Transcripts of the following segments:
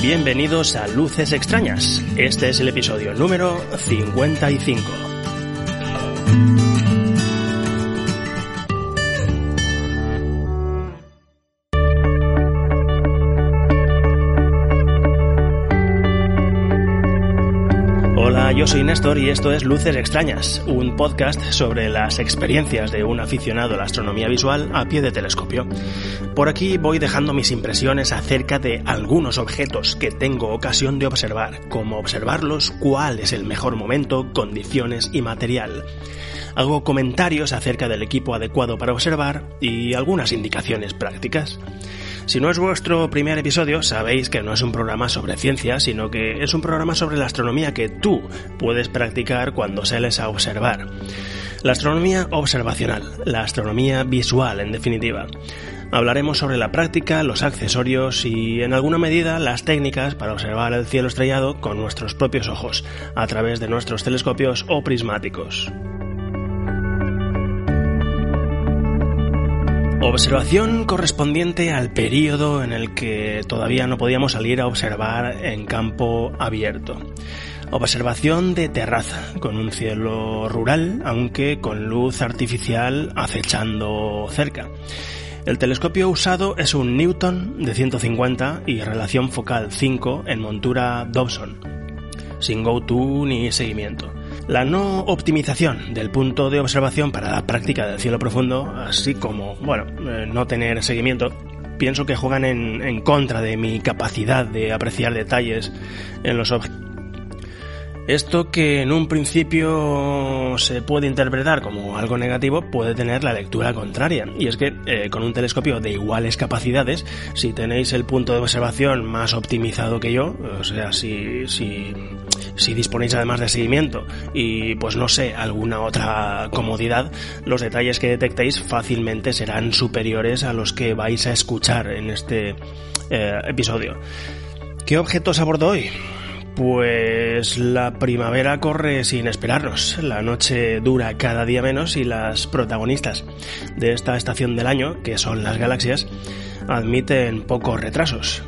Bienvenidos a Luces Extrañas. Este es el episodio número 55. Soy Néstor y esto es Luces Extrañas, un podcast sobre las experiencias de un aficionado a la astronomía visual a pie de telescopio. Por aquí voy dejando mis impresiones acerca de algunos objetos que tengo ocasión de observar, cómo observarlos, cuál es el mejor momento, condiciones y material. Hago comentarios acerca del equipo adecuado para observar y algunas indicaciones prácticas. Si no es vuestro primer episodio, sabéis que no es un programa sobre ciencia, sino que es un programa sobre la astronomía que tú puedes practicar cuando sales a observar. La astronomía observacional, la astronomía visual en definitiva. Hablaremos sobre la práctica, los accesorios y, en alguna medida, las técnicas para observar el cielo estrellado con nuestros propios ojos, a través de nuestros telescopios o prismáticos. Observación correspondiente al periodo en el que todavía no podíamos salir a observar en campo abierto. Observación de terraza, con un cielo rural, aunque con luz artificial acechando cerca. El telescopio usado es un Newton de 150 y relación focal 5 en montura Dobson, sin go-to ni seguimiento. La no optimización del punto de observación para la práctica del cielo profundo, así como, bueno, eh, no tener seguimiento, pienso que juegan en, en contra de mi capacidad de apreciar detalles en los objetos esto que en un principio se puede interpretar como algo negativo puede tener la lectura contraria. Y es que eh, con un telescopio de iguales capacidades, si tenéis el punto de observación más optimizado que yo, o sea, si, si, si disponéis además de seguimiento y pues no sé, alguna otra comodidad, los detalles que detectéis fácilmente serán superiores a los que vais a escuchar en este eh, episodio. ¿Qué objetos abordo hoy? Pues la primavera corre sin esperarnos, la noche dura cada día menos y las protagonistas de esta estación del año, que son las galaxias, admiten pocos retrasos.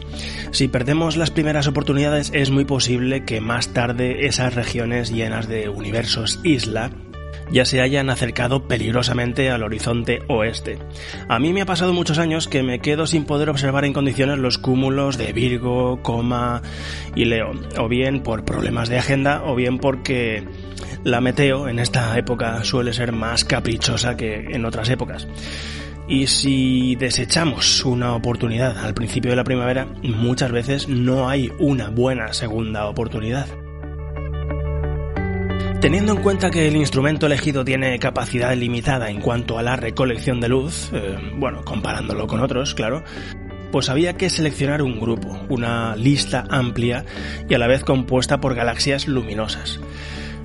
Si perdemos las primeras oportunidades es muy posible que más tarde esas regiones llenas de universos isla ya se hayan acercado peligrosamente al horizonte oeste. A mí me ha pasado muchos años que me quedo sin poder observar en condiciones los cúmulos de Virgo, Coma y Leo, o bien por problemas de agenda, o bien porque la meteo en esta época suele ser más caprichosa que en otras épocas. Y si desechamos una oportunidad al principio de la primavera, muchas veces no hay una buena segunda oportunidad. Teniendo en cuenta que el instrumento elegido tiene capacidad limitada en cuanto a la recolección de luz, eh, bueno, comparándolo con otros, claro, pues había que seleccionar un grupo, una lista amplia y a la vez compuesta por galaxias luminosas.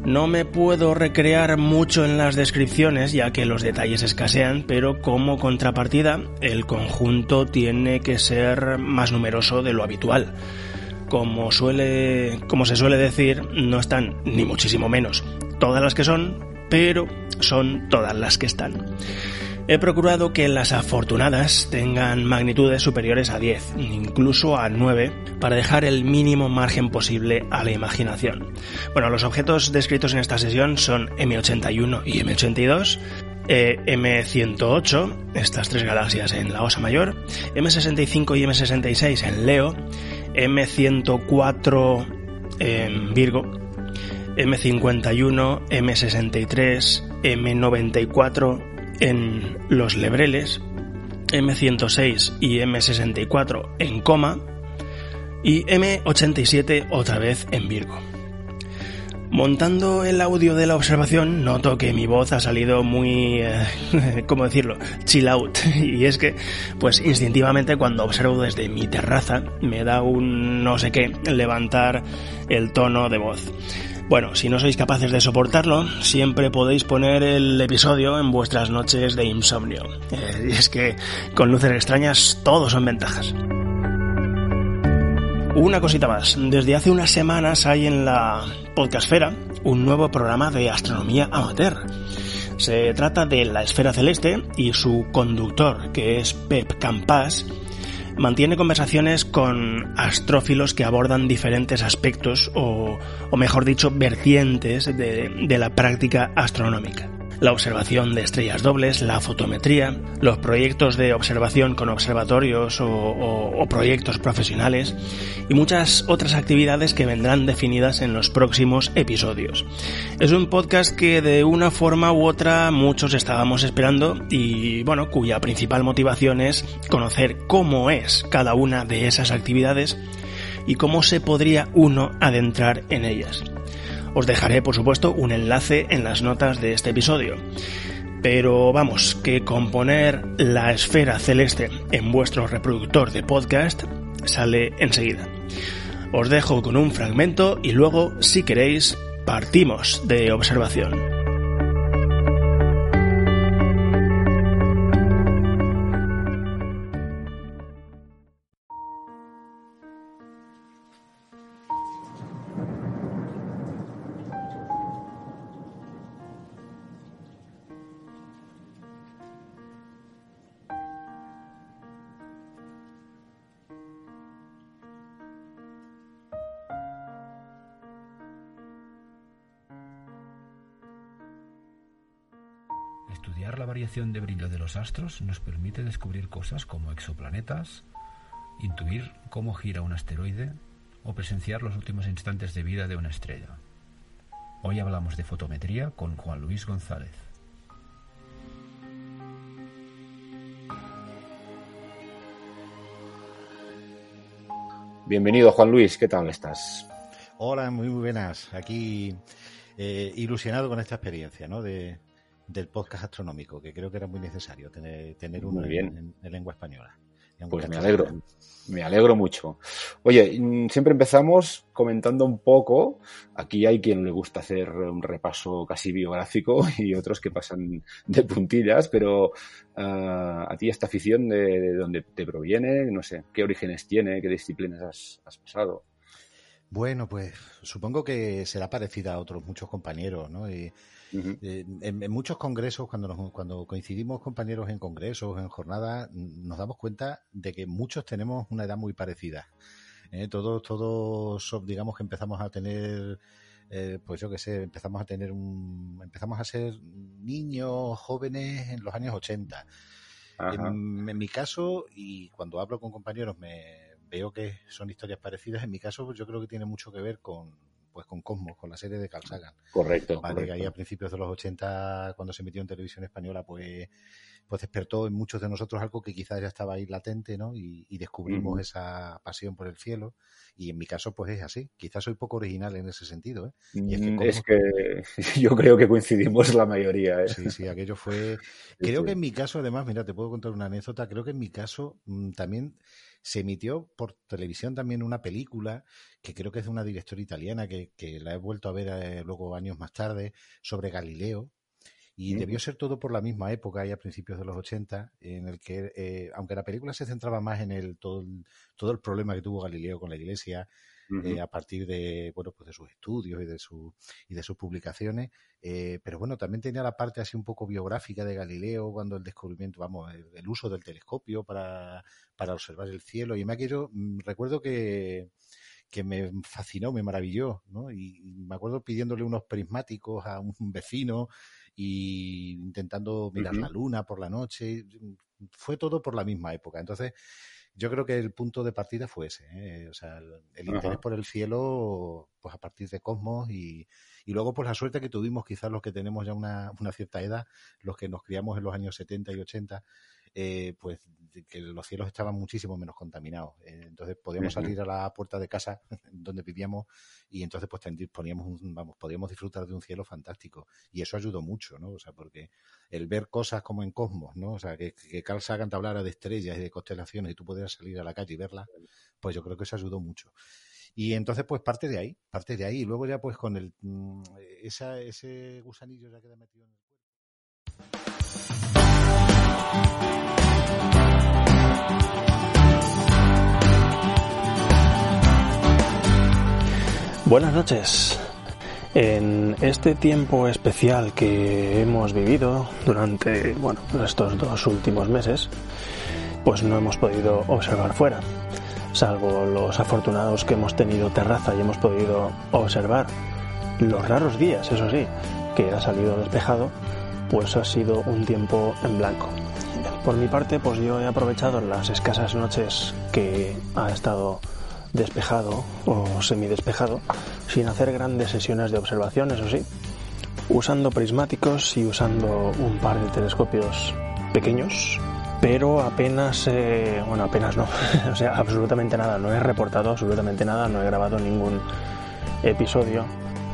No me puedo recrear mucho en las descripciones ya que los detalles escasean, pero como contrapartida el conjunto tiene que ser más numeroso de lo habitual como suele, como se suele decir, no están ni muchísimo menos todas las que son, pero son todas las que están. He procurado que las afortunadas tengan magnitudes superiores a 10, incluso a 9, para dejar el mínimo margen posible a la imaginación. Bueno, los objetos descritos en esta sesión son M81 y M82, eh, M108, estas tres galaxias en la Osa Mayor, M65 y M66 en Leo, M104 en Virgo, M51, M63, M94 en los Lebreles, M106 y M64 en coma y M87 otra vez en Virgo. Montando el audio de la observación, noto que mi voz ha salido muy, eh, ¿cómo decirlo?, chill out. Y es que, pues instintivamente cuando observo desde mi terraza, me da un no sé qué levantar el tono de voz. Bueno, si no sois capaces de soportarlo, siempre podéis poner el episodio en vuestras noches de insomnio. Eh, y es que con luces extrañas todo son ventajas. Una cosita más. Desde hace unas semanas hay en la Podcastfera un nuevo programa de astronomía amateur. Se trata de la esfera celeste y su conductor, que es Pep Campas, mantiene conversaciones con astrófilos que abordan diferentes aspectos o, o mejor dicho, vertientes de, de la práctica astronómica la observación de estrellas dobles, la fotometría, los proyectos de observación con observatorios o, proyectos profesionales y muchas otras actividades que vendrán definidas en los próximos episodios. Es un podcast que de una forma u otra muchos estábamos esperando y bueno, cuya principal motivación es conocer cómo es cada una de esas actividades y cómo se podría uno adentrar en ellas. Os dejaré, por supuesto, un enlace en las notas de este episodio. Pero vamos, que componer la esfera celeste en vuestro reproductor de podcast sale enseguida. Os dejo con un fragmento y luego, si queréis, partimos de observación. Variación de brillo de los astros nos permite descubrir cosas como exoplanetas, intuir cómo gira un asteroide o presenciar los últimos instantes de vida de una estrella. Hoy hablamos de fotometría con Juan Luis González. Bienvenido Juan Luis, ¿qué tal estás? Hola, muy buenas. Aquí eh, ilusionado con esta experiencia, ¿no? De, del podcast astronómico, que creo que era muy necesario tener, tener uno En, lengua española. Pues me alegro, me alegro mucho. Oye, mm, siempre empezamos comentando un poco, aquí hay quien le gusta hacer un repaso casi biográfico y otros que pasan de puntillas, pero ah, a ti esta afición de, dónde te proviene, no sé, qué orígenes tiene, qué disciplinas has, has pasado. Bueno, pues supongo que será parecida a otros muchos compañeros, ¿no? Y, eh, en, muchos congresos, cuando, cuando coincidimos compañeros en congresos, en jornadas, nos damos cuenta de que muchos tenemos una edad muy parecida. ¿eh? todos, todos, digamos que empezamos a tener, eh, pues yo qué sé, empezamos a tener un, empezamos a ser niños, jóvenes en los años 80. En, en, mi caso, y cuando hablo con compañeros me veo que son historias parecidas, en mi caso pues yo creo que tiene mucho que ver con, pues con Cosmos, con la serie de Carl Sagan. Correcto. Vale, que ahí a principios de los 80, cuando se emitió en televisión española, pues, pues despertó en muchos de nosotros algo que quizás ya estaba ahí latente, ¿no? Y, descubrimos esa pasión por el cielo. Y en mi caso, pues es así. Quizás soy poco original en ese sentido, ¿eh? es, que, yo creo que coincidimos la mayoría, ¿eh? Sí, sí, aquello fue... Creo que en mi caso, además, mira, te puedo contar una anécdota, creo que en mi caso mm, también se emitió por televisión también una película que creo que es de una directora italiana que, la he vuelto a ver eh, luego años más tarde sobre Galileo. Y debió ser todo por la misma época, ahí a principios de los 80, en el que, eh, aunque la película se centraba más en el todo, el todo el problema que tuvo Galileo con la Iglesia, eh, a partir de bueno pues de sus estudios y de su y de sus publicaciones eh, pero bueno también tenía la parte así un poco biográfica de Galileo cuando el descubrimiento vamos el, uso del telescopio para, para observar el cielo y me aquello mm, recuerdo que que me fascinó, me maravilló, ¿no? Y, me acuerdo pidiéndole unos prismáticos a un vecino y intentando mirar la luna por la noche. Fue todo por la misma época. Entonces, yo creo que el punto de partida fue ese, ¿eh? o sea, el, interés por el cielo, pues a partir de Cosmos y, y, luego pues la suerte que tuvimos quizás los que tenemos ya una, una, cierta edad, los que nos criamos en los años 70 y 80, eh, pues que los cielos estaban muchísimo menos contaminados. Eh, entonces podíamos salir a la puerta de casa donde vivíamos y entonces pues poníamos un, vamos, podíamos disfrutar de un cielo fantástico. Y eso ayudó mucho, ¿no? O sea, porque el ver cosas como en Cosmos, ¿no? O sea, que, que Carl Sagan te hablara de estrellas y de constelaciones y tú pudieras salir a la calle y verlas, pues yo creo que eso ayudó mucho. Y entonces, pues parte de ahí, parte de ahí. Y luego ya, pues con el, mm, esa, ese gusanillo ya queda metido en el cuerpo. Buenas noches. En este tiempo especial que hemos vivido durante bueno, estos dos últimos meses, pues no hemos podido observar fuera, salvo los afortunados que hemos tenido terraza y hemos podido observar los raros días, eso sí, que ha salido despejado, pues ha sido un tiempo en blanco. Por mi parte, pues yo he aprovechado las escasas noches que ha estado despejado o semidespejado, sin hacer grandes sesiones de observación, eso sí, usando prismáticos y usando un par de telescopios pequeños, pero apenas, eh, bueno, apenas no, o sea, absolutamente nada, no he reportado absolutamente nada, no he grabado ningún episodio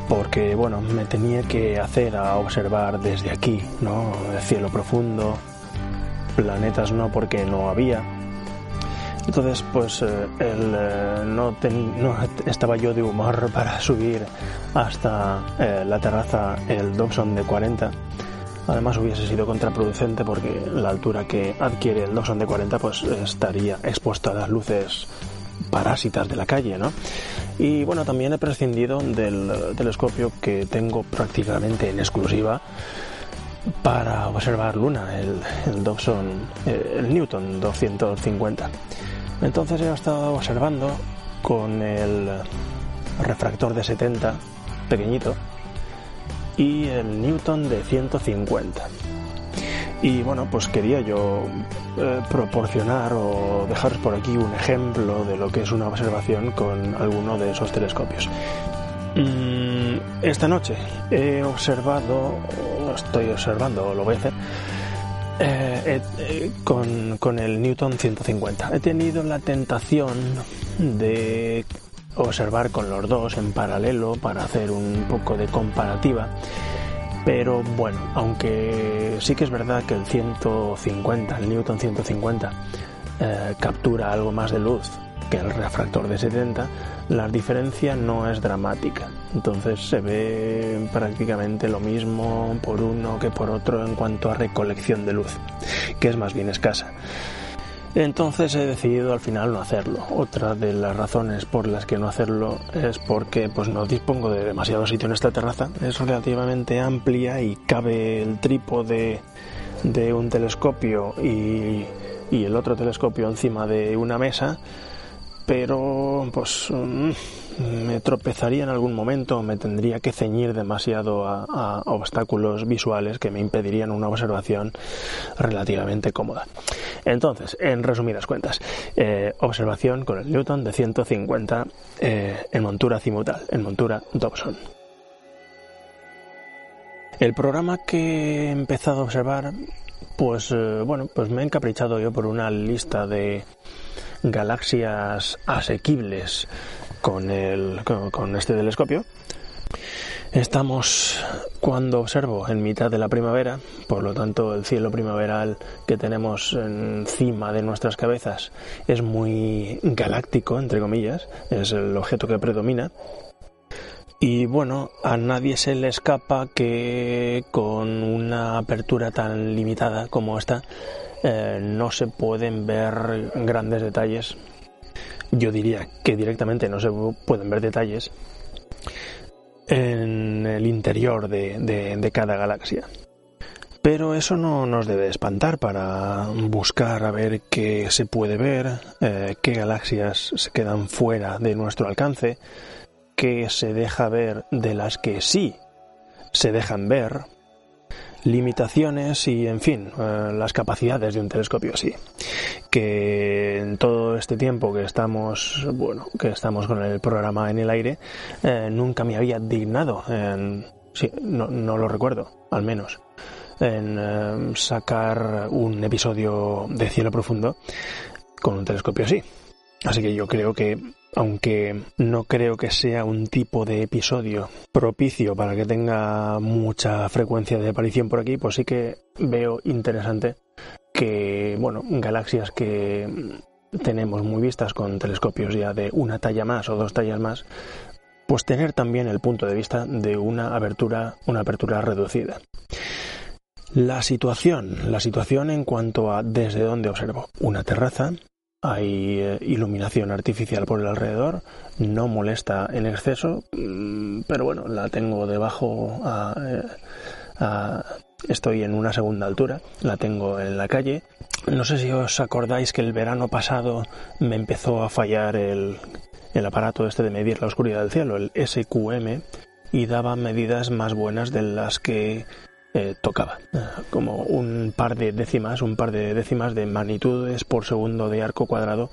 porque bueno, me tenía que hacer a observar desde aquí, ¿no? El cielo profundo, planetas no porque no había, entonces, pues eh, eh, no, estaba yo de humor para subir hasta eh, la terraza el Dobson de 40. Además hubiese sido contraproducente porque la altura que adquiere el Dobson de 40 pues estaría expuesta a las luces parásitas de la calle, ¿no? Y bueno, también he prescindido del telescopio que tengo prácticamente en exclusiva para observar Luna, el, el Dobson, el Newton 250. Entonces he estado observando con el refractor de 70 pequeñito y el Newton de 150. Y bueno, pues quería yo eh, proporcionar o dejaros por aquí un ejemplo de lo que es una observación con alguno de esos telescopios. Mm, esta noche he observado, estoy observando, lo voy a hacer, eh, eh, con, con el Newton 150. He tenido la tentación de observar con los dos en paralelo para hacer un poco de comparativa. Pero bueno, aunque sí que es verdad que el 150, el Newton 150, eh, captura algo más de luz que el refractor de 70, la diferencia no es dramática. Entonces se ve prácticamente lo mismo por uno que por otro en cuanto a recolección de luz, que es más bien escasa. Entonces he decidido al final no hacerlo. Otra de las razones por las que no hacerlo es porque pues no dispongo de demasiado sitio en esta terraza. Es relativamente amplia y cabe el trípode de un telescopio y, y el otro telescopio encima de una mesa pero pues mm, me tropezaría en algún momento, me tendría que ceñir demasiado a, obstáculos visuales que me impedirían una observación relativamente cómoda. Entonces, en resumidas cuentas, eh, observación con el Newton de 150 eh, en montura cimutal, en montura Dobson. El programa que he empezado a observar, pues eh, bueno, pues me he encaprichado yo por una lista de galaxias asequibles con, el, con, este telescopio. Estamos cuando observo en mitad de la primavera, por lo tanto el cielo primaveral que tenemos encima de nuestras cabezas es muy galáctico, entre comillas, es el objeto que predomina. Y bueno, a nadie se le escapa que con una apertura tan limitada como esta, eh, no se pueden ver grandes detalles. Yo diría que directamente no se pueden ver detalles en el interior de, cada galaxia. Pero eso no nos debe espantar para buscar a ver qué se puede ver, eh, qué galaxias se quedan fuera de nuestro alcance, qué se deja ver de las que sí se dejan ver, limitaciones y, en fin, eh, las capacidades de un telescopio así. Que en todo este tiempo que estamos, bueno, que estamos con el programa en el aire, eh, nunca me había dignado, en, sí, no, no lo recuerdo, al menos, en eh, sacar un episodio de cielo profundo con un telescopio así. Así que yo creo que, aunque no creo que sea un tipo de episodio propicio para que tenga mucha frecuencia de aparición por aquí, pues sí que veo interesante que, bueno, galaxias que tenemos muy vistas con telescopios ya de una talla más o dos tallas más, pues tener también el punto de vista de una abertura, una apertura reducida. La situación, la situación en cuanto a desde dónde observo. Una terraza, hay eh, iluminación artificial por el alrededor, no molesta en exceso, mm, pero bueno, la tengo debajo, eh, estoy en una segunda altura, la tengo en la calle. No sé si os acordáis que el verano pasado me empezó a fallar el, el aparato este de medir la oscuridad del cielo, el SQM, y daba medidas más buenas de las que eh, tocaba, como un par de décimas, un par de décimas de magnitudes por segundo de arco cuadrado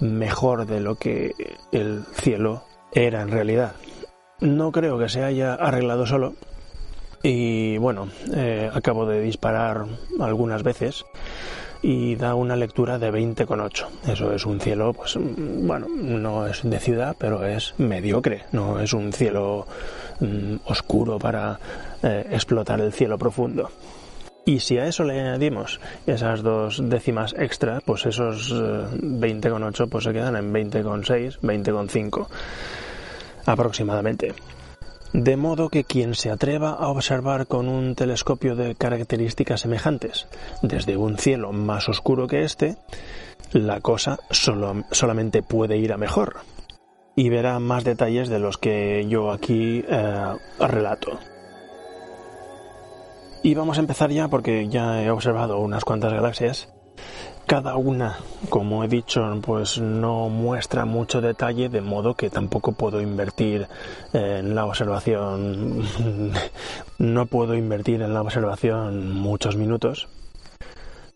mejor de lo que el cielo era en realidad. No creo que se haya arreglado solo y bueno, eh, acabo de disparar algunas veces y da una lectura de 20,8. Eso es un cielo, pues bueno, no es de ciudad, pero es mediocre, no es un cielo mm, oscuro para eh, explotar el cielo profundo. Y si a eso le añadimos esas dos décimas extra, pues esos 20,8 eh, pues se quedan en 20,6, 20,5 aproximadamente. De modo que quien se atreva a observar con un telescopio de características semejantes desde un cielo más oscuro que este, la cosa solo, solamente puede ir a mejor y verá más detalles de los que yo aquí eh, relato. Y vamos a empezar ya porque ya he observado unas cuantas galaxias cada una, como he dicho, pues no muestra mucho detalle, de modo que tampoco puedo invertir en la observación, no puedo invertir en la observación muchos minutos.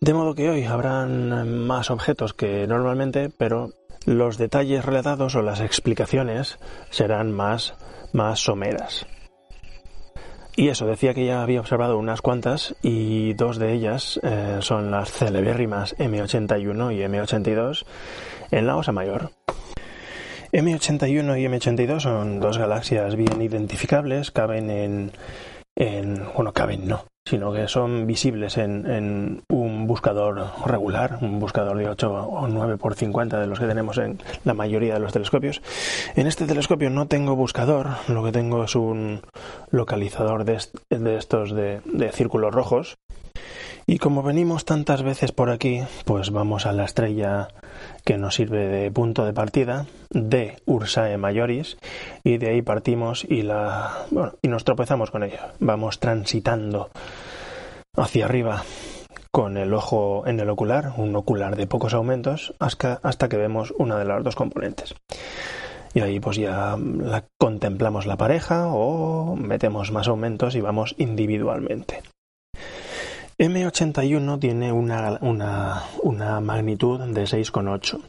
De modo que hoy habrán más objetos que normalmente, pero los detalles relatados o las explicaciones serán más, más someras. Y eso, decía que ya había observado unas cuantas y dos de ellas eh, son las celebérrimas M81 y M82 en la Osa Mayor. M81 y M82 son dos galaxias bien identificables, caben en, en bueno, caben no, sino que son visibles en, un buscador regular, un buscador de 8 o 9 por 50 de los que tenemos en la mayoría de los telescopios. En este telescopio no tengo buscador, lo que tengo es un localizador de, estos de círculos rojos y como venimos tantas veces por aquí, pues vamos a la estrella que nos sirve de punto de partida de Ursae Majoris y de ahí partimos y la bueno, y nos tropezamos con ella. Vamos transitando hacia arriba con el ojo en el ocular, un ocular de pocos aumentos, hasta, hasta que vemos una de las dos componentes. Y ahí pues ya la contemplamos la pareja o metemos más aumentos y vamos individualmente. M81 tiene una, una, magnitud de 6,8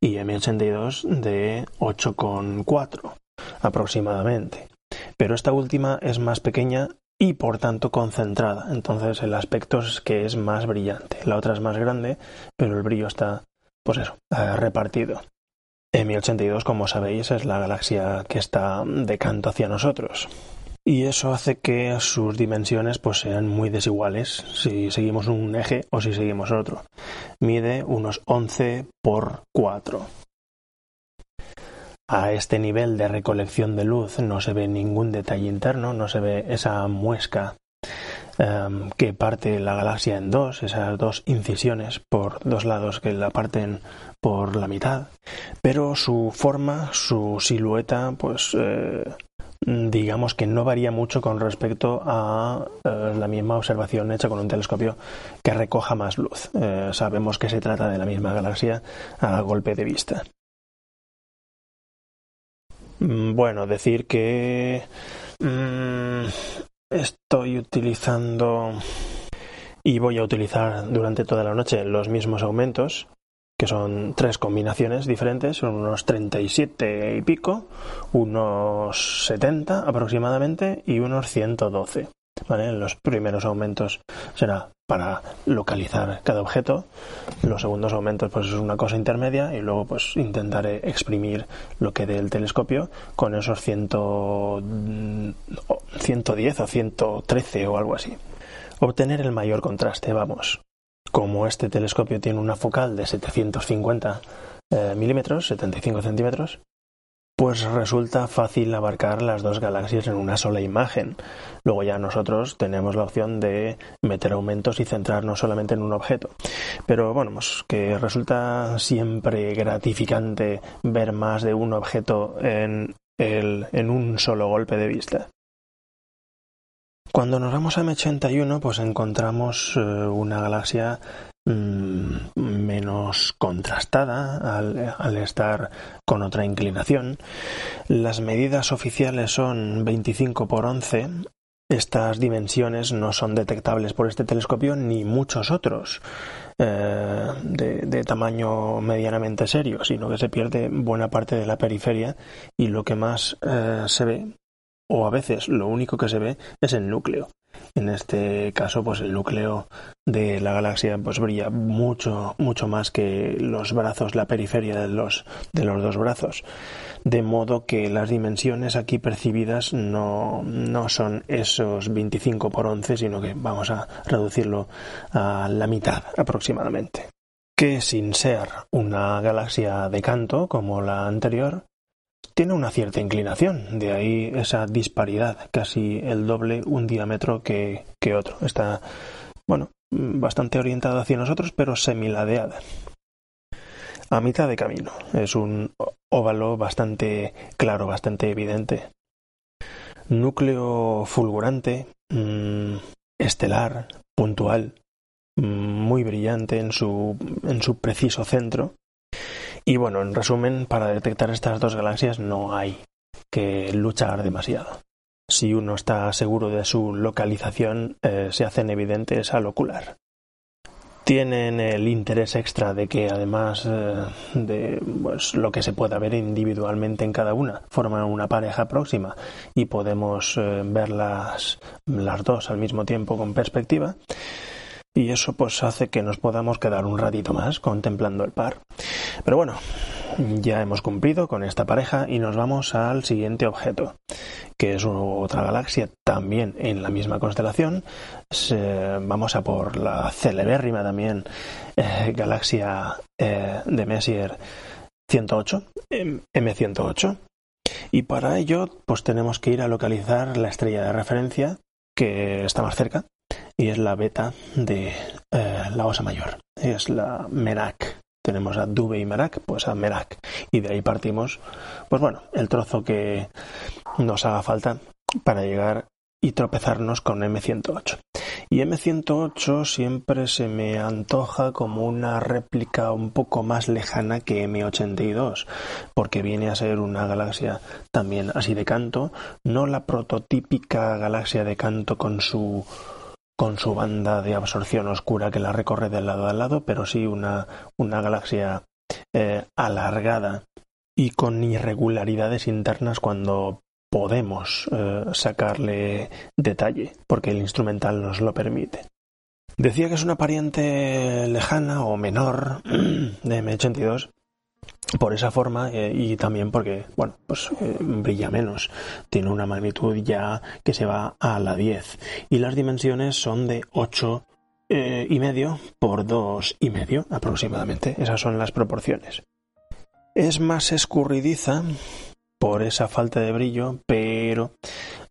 y M82 de 8,4 aproximadamente. Pero esta última es más pequeña y por tanto concentrada. Entonces el aspecto es que es más brillante. La otra es más grande, pero el brillo está, pues eso, eh, repartido. M82, como sabéis, es la galaxia que está de canto hacia nosotros y eso hace que sus dimensiones pues sean muy desiguales si seguimos un eje o si seguimos otro. Mide unos 11 por 4. A este nivel de recolección de luz no se ve ningún detalle interno, no se ve esa muesca em, que parte la galaxia en dos, esas dos incisiones por dos lados que la parten por la mitad, pero su forma, su silueta, pues eh, digamos que no varía mucho con respecto a eh, la misma observación hecha con un telescopio que recoja más luz. Eh, sabemos que se trata de la misma galaxia a golpe de vista. Mm, bueno, decir que mm, estoy utilizando y voy a utilizar durante toda la noche los mismos aumentos que son tres combinaciones diferentes, son unos 37 y pico, unos 70 aproximadamente y unos 112. ¿vale? Los primeros aumentos será para localizar cada objeto, los segundos aumentos pues es una cosa intermedia y luego pues intentaré exprimir lo que dé el telescopio con esos 100, 110 o 113 o algo así. Obtener el mayor contraste, vamos. Como este telescopio tiene una focal de 750 eh, milímetros, 75 centímetros, pues resulta fácil abarcar las dos galaxias en una sola imagen. Luego ya nosotros tenemos la opción de meter aumentos y centrarnos solamente en un objeto. Pero bueno, pues que resulta siempre gratificante ver más de un objeto en, el, en un solo golpe de vista. Cuando nos vamos a M81, pues encontramos eh, una galaxia Mm, menos contrastada al, estar con otra inclinación. Las medidas oficiales son 25 por 11. Estas dimensiones no son detectables por este telescopio ni muchos otros eh, de, tamaño medianamente serio, sino que se pierde buena parte de la periferia y lo que más eh, se ve, o a veces lo único que se ve, es el núcleo. En este caso, pues el núcleo de la galaxia pues brilla mucho, mucho más que los brazos, la periferia de los, de los dos brazos. De modo que las dimensiones aquí percibidas no, no son esos 25 por 11, sino que vamos a reducirlo a la mitad aproximadamente. Que sin ser una galaxia de canto como la anterior, tiene una cierta inclinación, de ahí esa disparidad, casi el doble un diámetro que, otro. Está, bueno, bastante orientado hacia nosotros, pero semiladeada. A mitad de camino. Es un óvalo bastante claro, bastante evidente. Núcleo fulgurante, mm, estelar, puntual, mm, muy brillante en su, en su preciso centro y bueno, en resumen, para detectar estas dos galaxias no hay que luchar demasiado. Si uno está seguro de su localización, eh, se hacen evidentes al ocular. Tienen el interés extra de que además eh, de pues, lo que se pueda ver individualmente en cada una, forman una pareja próxima y podemos eh, verlas las dos al mismo tiempo con perspectiva y eso pues hace que nos podamos quedar un ratito más contemplando el par. Pero bueno, ya hemos cumplido con esta pareja y nos vamos al siguiente objeto, que es otra galaxia también en la misma constelación. vamos a por la celebérrima también eh, galaxia eh, de Messier 108, M108. Y para ello, pues tenemos que ir a localizar la estrella de referencia que está más cerca, y es la beta de eh, la Osa Mayor. Es la Merak. Tenemos a Dube y Merak, pues a Merak. Y de ahí partimos, pues bueno, el trozo que nos haga falta para llegar y tropezarnos con M108. Y M108 siempre se me antoja como una réplica un poco más lejana que M82, porque viene a ser una galaxia también así de canto, no la prototípica galaxia de canto con su con su banda de absorción oscura que la recorre de lado a lado, pero sí una, una galaxia eh, alargada y con irregularidades internas cuando podemos eh, sacarle detalle, porque el instrumental nos lo permite. Decía que es una pariente lejana o menor de M82 por esa forma eh, y también porque, bueno, pues eh, brilla menos. Tiene una magnitud ya que se va a la 10 y las dimensiones son de 8 eh, y medio por 2 y medio aproximadamente. Esas son las proporciones. Es más escurridiza por esa falta de brillo, pero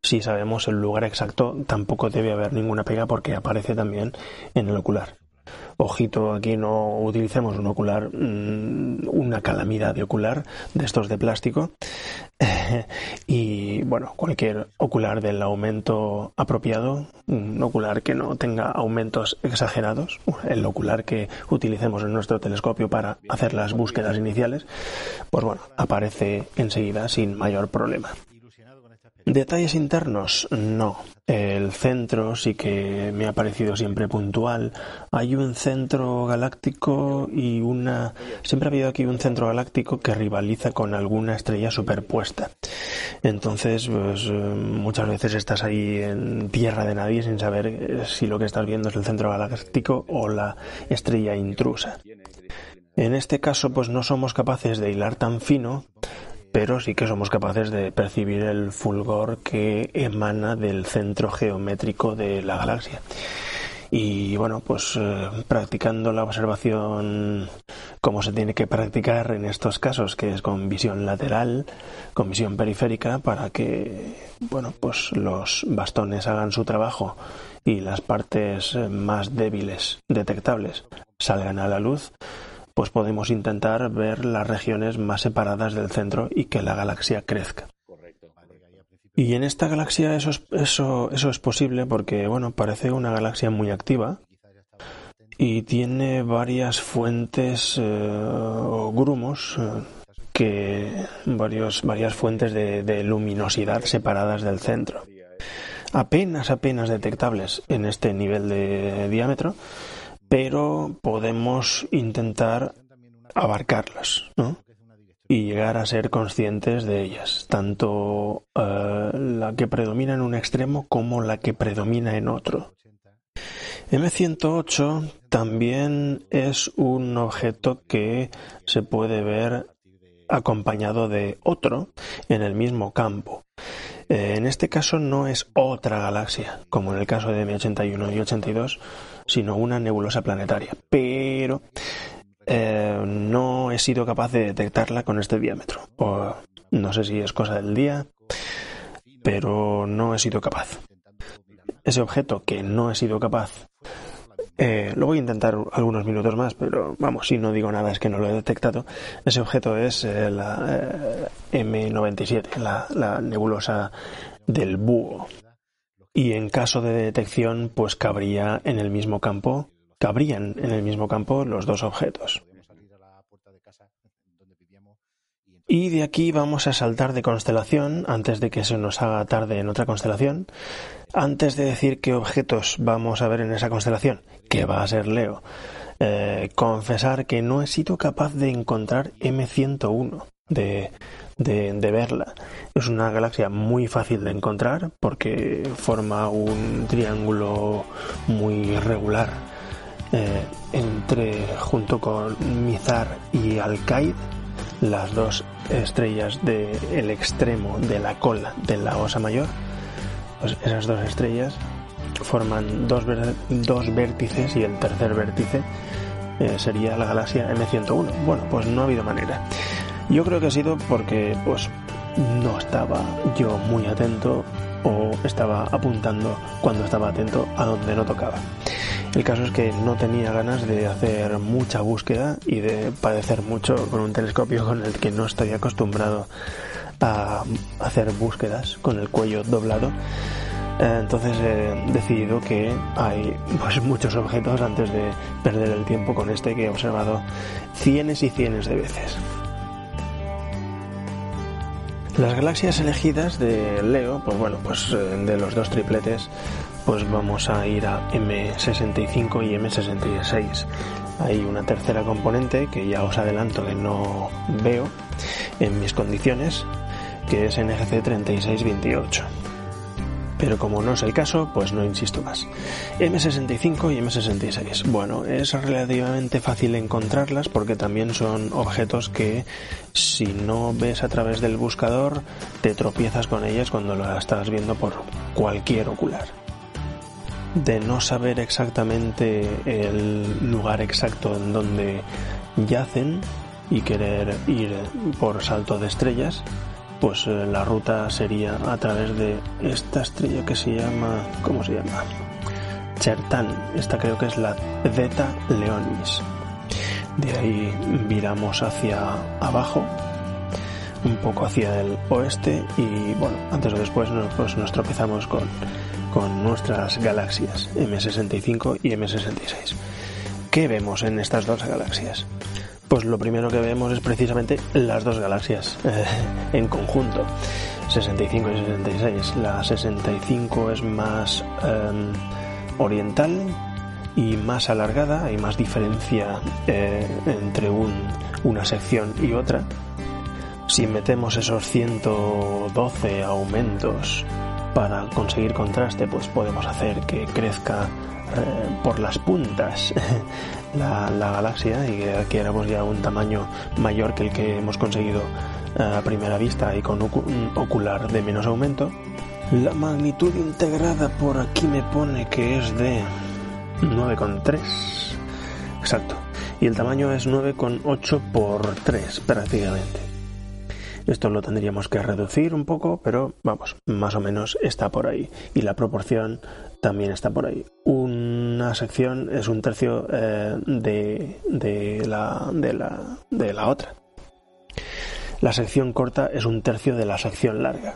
si sabemos el lugar exacto tampoco debe haber ninguna pega porque aparece también en el ocular ojito, aquí no utilicemos un ocular, mm, una calamidad de ocular de estos de plástico. y bueno, cualquier ocular del aumento apropiado, un ocular que no tenga aumentos exagerados, el ocular que utilicemos en nuestro telescopio para hacer las búsquedas iniciales, pues bueno, aparece enseguida sin mayor problema. Detalles internos, no. El centro sí que me ha parecido siempre puntual. Hay un centro galáctico y una... Siempre ha habido aquí un centro galáctico que rivaliza con alguna estrella superpuesta. Entonces, pues, muchas veces estás ahí en tierra de nadie sin saber eh, si lo que estás viendo es el centro galáctico o la estrella intrusa. En este caso, pues no somos capaces de hilar tan fino pero sí que somos capaces de percibir el fulgor que emana del centro geométrico de la galaxia. Y bueno, pues eh, practicando la observación como se tiene que practicar en estos casos, que es con visión lateral, con visión periférica, para que bueno, pues los bastones hagan su trabajo y las partes más débiles detectables salgan a la luz, pues podemos intentar ver las regiones más separadas del centro y que la galaxia crezca. Y en esta galaxia eso es, eso, eso es posible porque, bueno, parece una galaxia muy activa y tiene varias fuentes eh, o grumos eh, que varios, varias fuentes de, de luminosidad separadas del centro. Apenas, apenas detectables en este nivel de diámetro, pero podemos intentar abarcarlas, ¿no? Y llegar a ser conscientes de ellas, tanto eh, la que predomina en un extremo como la que predomina en otro. M108 también es un objeto que se puede ver acompañado de otro en el mismo campo. Eh, en este caso no es otra galaxia, como en el caso de M81 y 82, sino una nebulosa planetaria. Pero eh, no he sido capaz de detectarla con este diámetro. O, no sé si es cosa del día, pero no he sido capaz. Ese objeto que no he sido capaz eh, lo voy a intentar algunos minutos más, pero vamos, si no digo nada es que no lo he detectado. Ese objeto es eh, la eh, M97, la, la, nebulosa del búho. Y en caso de detección, pues cabría en el mismo campo, cabrían en el mismo campo los dos objetos. Y de aquí vamos a saltar de constelación, antes de que se nos haga tarde en otra constelación, antes de decir qué objetos vamos a ver en esa constelación, que va a ser Leo. Eh, confesar que no he sido capaz de encontrar M101, de, de, verla. Es una galaxia muy fácil de encontrar porque forma un triángulo muy regular eh, entre junto con Mizar y Alcaid las dos estrellas del extremo de la cola de la osa mayor, pues esas dos estrellas forman dos, dos vértices y el tercer vértice eh, sería la galaxia M101. Bueno, pues no ha habido manera. Yo creo que ha sido porque pues no estaba yo muy atento o estaba apuntando cuando estaba atento a donde no tocaba. El caso es que no tenía ganas de hacer mucha búsqueda y de padecer mucho con un telescopio con el que no estoy acostumbrado a hacer búsquedas con el cuello doblado. Eh, entonces he decidido que hay pues, muchos objetos antes de perder el tiempo con este que he observado cienes y cienes de veces. Las galaxias elegidas de Leo, pues bueno, pues eh, de los dos tripletes, pues vamos a ir a M65 y M66. Hay una tercera componente que ya os adelanto que no veo en mis condiciones, que es NGC 3628. Pero como no es el caso, pues no insisto más. M65 y M66. Bueno, es relativamente fácil encontrarlas porque también son objetos que si no ves a través del buscador te tropiezas con ellas cuando las estás viendo por cualquier ocular de no saber exactamente el lugar exacto en donde yacen y querer ir por salto de estrellas, pues eh, la ruta sería a través de esta estrella que se llama, ¿cómo se llama? Chertan, esta creo que es la Zeta Leonis. De ahí viramos hacia abajo, un poco hacia el oeste y bueno, antes o después nos, pues nos tropezamos con con nuestras galaxias M65 y M66. ¿Qué vemos en estas dos galaxias? Pues lo primero que vemos es precisamente las dos galaxias eh, en conjunto. 65 y 66. La 65 es más em, oriental y más alargada, hay más diferencia eh, entre un, una sección y otra. Si metemos esos 112 aumentos para conseguir contraste, pues podemos hacer que crezca eh, por las puntas la, galaxia y que adquiramos ya un tamaño mayor que el que hemos conseguido a primera vista y con un ocular de menos aumento. La magnitud integrada por aquí me pone que es de 9,3. Exacto. Y el tamaño es 9,8 por 3 prácticamente. Esto lo tendríamos que reducir un poco, pero vamos, más o menos está por ahí. Y la proporción también está por ahí. Una sección es un tercio eh, de, de, la, de, la, de la otra. La sección corta es un tercio de la sección larga.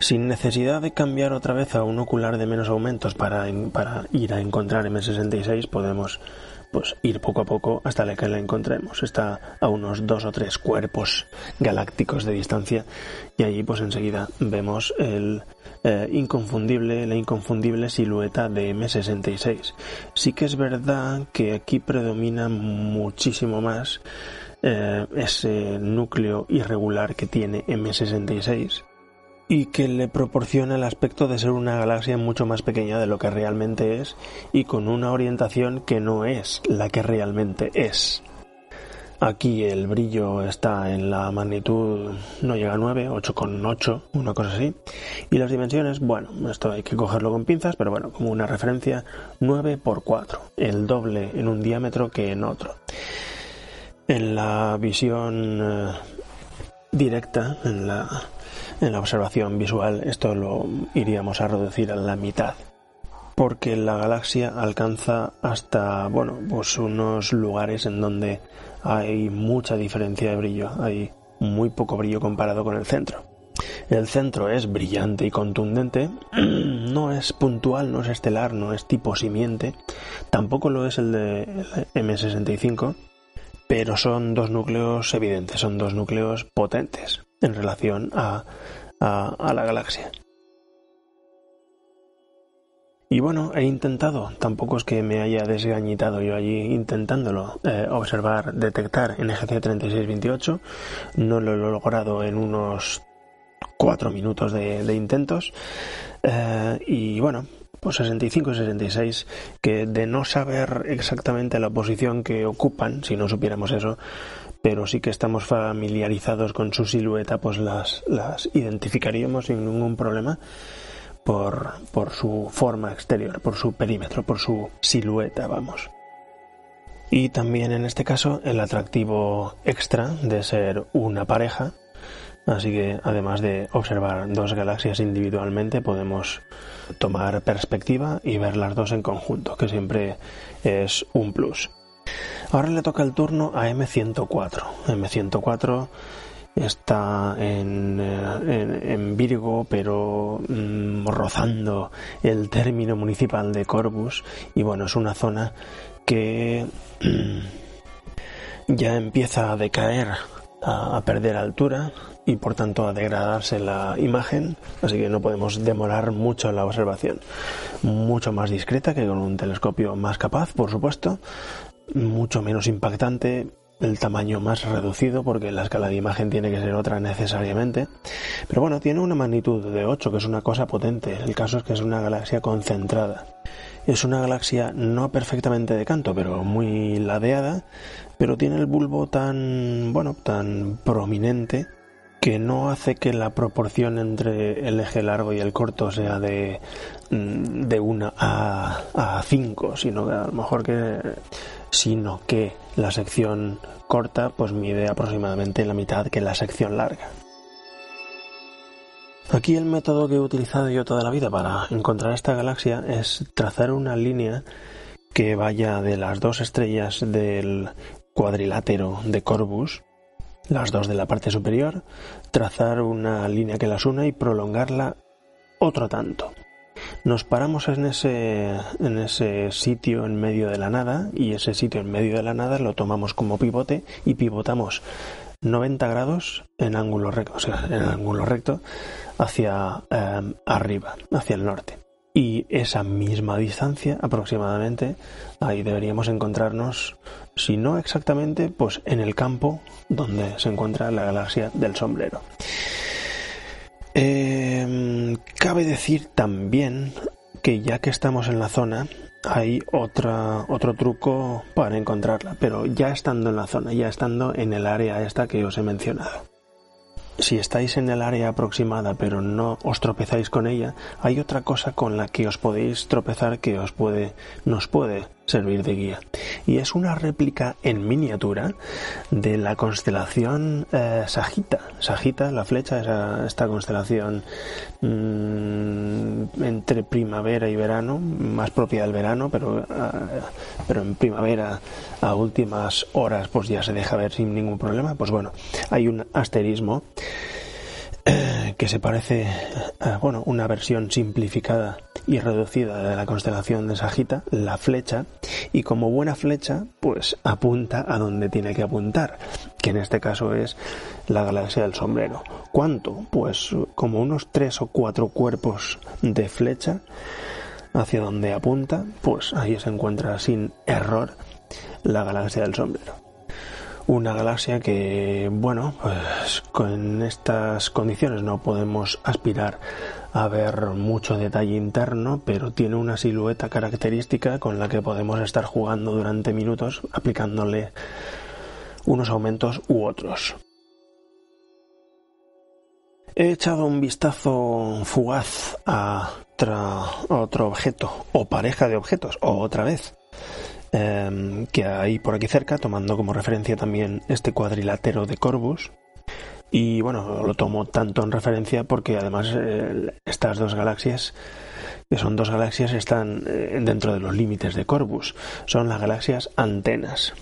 Sin necesidad de cambiar otra vez a un ocular de menos aumentos para, para ir a encontrar M66, podemos pues ir poco a poco hasta que la encontremos. Está a unos dos o tres cuerpos galácticos de distancia y allí pues enseguida vemos el eh, inconfundible, la inconfundible silueta de M66. Sí que es verdad que aquí predomina muchísimo más eh, ese núcleo irregular que tiene M66 y que le proporciona el aspecto de ser una galaxia mucho más pequeña de lo que realmente es y con una orientación que no es la que realmente es. Aquí el brillo está en la magnitud, no llega a 9, 8,8, una cosa así. Y las dimensiones, bueno, esto hay que cogerlo con pinzas, pero bueno, como una referencia, 9 por 4, el doble en un diámetro que en otro. En la visión eh, directa, en la en la observación visual esto lo iríamos a reducir a la mitad porque la galaxia alcanza hasta bueno pues unos lugares en donde hay mucha diferencia de brillo hay muy poco brillo comparado con el centro. El centro es brillante y contundente, no es puntual, no es estelar, no es tipo simiente, tampoco lo es el de M65, pero son dos núcleos evidentes, son dos núcleos potentes en relación a, la galaxia. Y bueno, he intentado, tampoco es que me haya desgañitado yo allí intentándolo, eh, observar, detectar en EGC 3628. No lo he logrado en unos cuatro minutos de, intentos. Eh, y bueno, pues 65 y 66, que de no saber exactamente la posición que ocupan, si no supiéramos eso, pero sí que estamos familiarizados con su silueta, pues las, las identificaríamos sin ningún problema por, por su forma exterior, por su perímetro, por su silueta, vamos. Y también en este caso el atractivo extra de ser una pareja, Así que además de observar dos galaxias individualmente, podemos tomar perspectiva y ver las dos en conjunto, que siempre es un plus. Ahora le toca el turno a M104. M104 está en, en, Virgo, pero mm, rozando el término municipal de Corbus. Y bueno, es una zona que mm, ya empieza a decaer, a perder altura, y por tanto a degradarse la imagen, así que no podemos demorar mucho la observación. Mucho más discreta que con un telescopio más capaz, por supuesto, mucho menos impactante, el tamaño más reducido porque la escala de imagen tiene que ser otra necesariamente. Pero bueno, tiene una magnitud de 8, que es una cosa potente. El caso es que es una galaxia concentrada. Es una galaxia no perfectamente de canto, pero muy ladeada, pero tiene el bulbo tan, bueno, tan prominente que no hace que la proporción entre el eje largo y el corto sea de, de 1 a 5, sino que a lo mejor que sino que la sección corta pues mide aproximadamente la mitad que la sección larga. Aquí el método que he utilizado yo toda la vida para encontrar esta galaxia es trazar una línea que vaya de las dos estrellas del cuadrilátero de Corbus las dos de la parte superior, trazar una línea que las una y prolongarla otro tanto. Nos paramos en ese, en ese sitio en medio de la nada y ese sitio en medio de la nada lo tomamos como pivote y pivotamos 90 grados en ángulo recto, o sea, en ángulo recto hacia em, arriba, hacia el norte. Y esa misma distancia aproximadamente, ahí deberíamos encontrarnos, si no exactamente, pues en el campo donde se encuentra la galaxia del sombrero. Em, cabe decir también que ya que estamos en la zona, hay otro truco para encontrarla, pero ya estando en la zona, ya estando en el área esta que os he mencionado. Si estáis en el área aproximada pero no os tropezáis con ella, hay otra cosa con la que os podéis tropezar que os puede, nos puede servir de guía. Y es una réplica en miniatura de la constelación eh, Sagita. Sagita, la flecha, esta constelación mm, entre primavera y verano, más propia del verano, pero, eh, pero en primavera a últimas horas pues ya se deja ver sin ningún problema. Pues bueno, hay un asterismo que se parece a bueno, una versión simplificada y reducida de la constelación de Sagita, la flecha, y como buena flecha, pues apunta a donde tiene que apuntar, que en este caso es la galaxia del sombrero. ¿Cuánto? Pues como unos tres o cuatro cuerpos de flecha hacia donde apunta, pues ahí se encuentra sin error la galaxia del sombrero. Una galaxia que, bueno, pues con estas condiciones no podemos aspirar a ver mucho detalle interno, pero tiene una silueta característica con la que podemos estar jugando durante minutos aplicándole unos aumentos u otros. He echado un vistazo fugaz a, otro objeto o pareja de objetos, o otra vez, Em, que hay por aquí cerca, tomando como referencia también este cuadrilátero de Corvus. Y bueno, lo tomo tanto en referencia porque además estas dos galaxias, que son dos galaxias, están eh, dentro de los límites de Corvus. Son las galaxias antenas.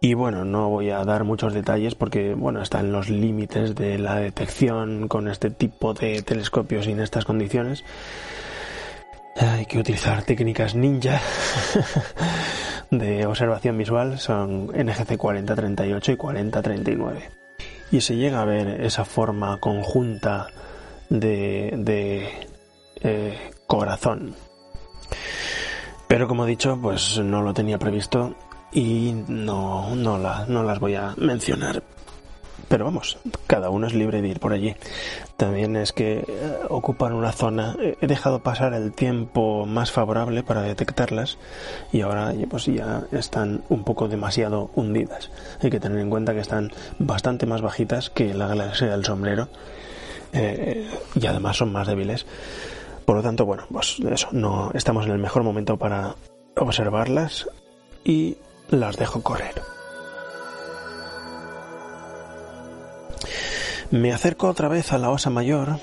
Y bueno, no voy a dar muchos detalles porque, bueno, están los límites de la detección con este tipo de telescopios y en estas condiciones. Hay que utilizar técnicas ninja de observación visual son NGC 4038 y 4039. Y se llega a ver esa forma conjunta de, de eh, corazón. Pero como he dicho, pues no lo tenía previsto y no, no, no las voy a mencionar pero vamos, cada uno es libre de ir por allí. También es que eh, ocupan una zona. He dejado pasar el tiempo más favorable para detectarlas y ahora pues ya están un poco demasiado hundidas. Hay que tener en cuenta que están bastante más bajitas que la galaxia del sombrero eh, y además son más débiles. Por lo tanto, bueno, pues eso, no estamos en el mejor momento para observarlas y las dejo correr. Me acerco otra vez a la Osa Mayor,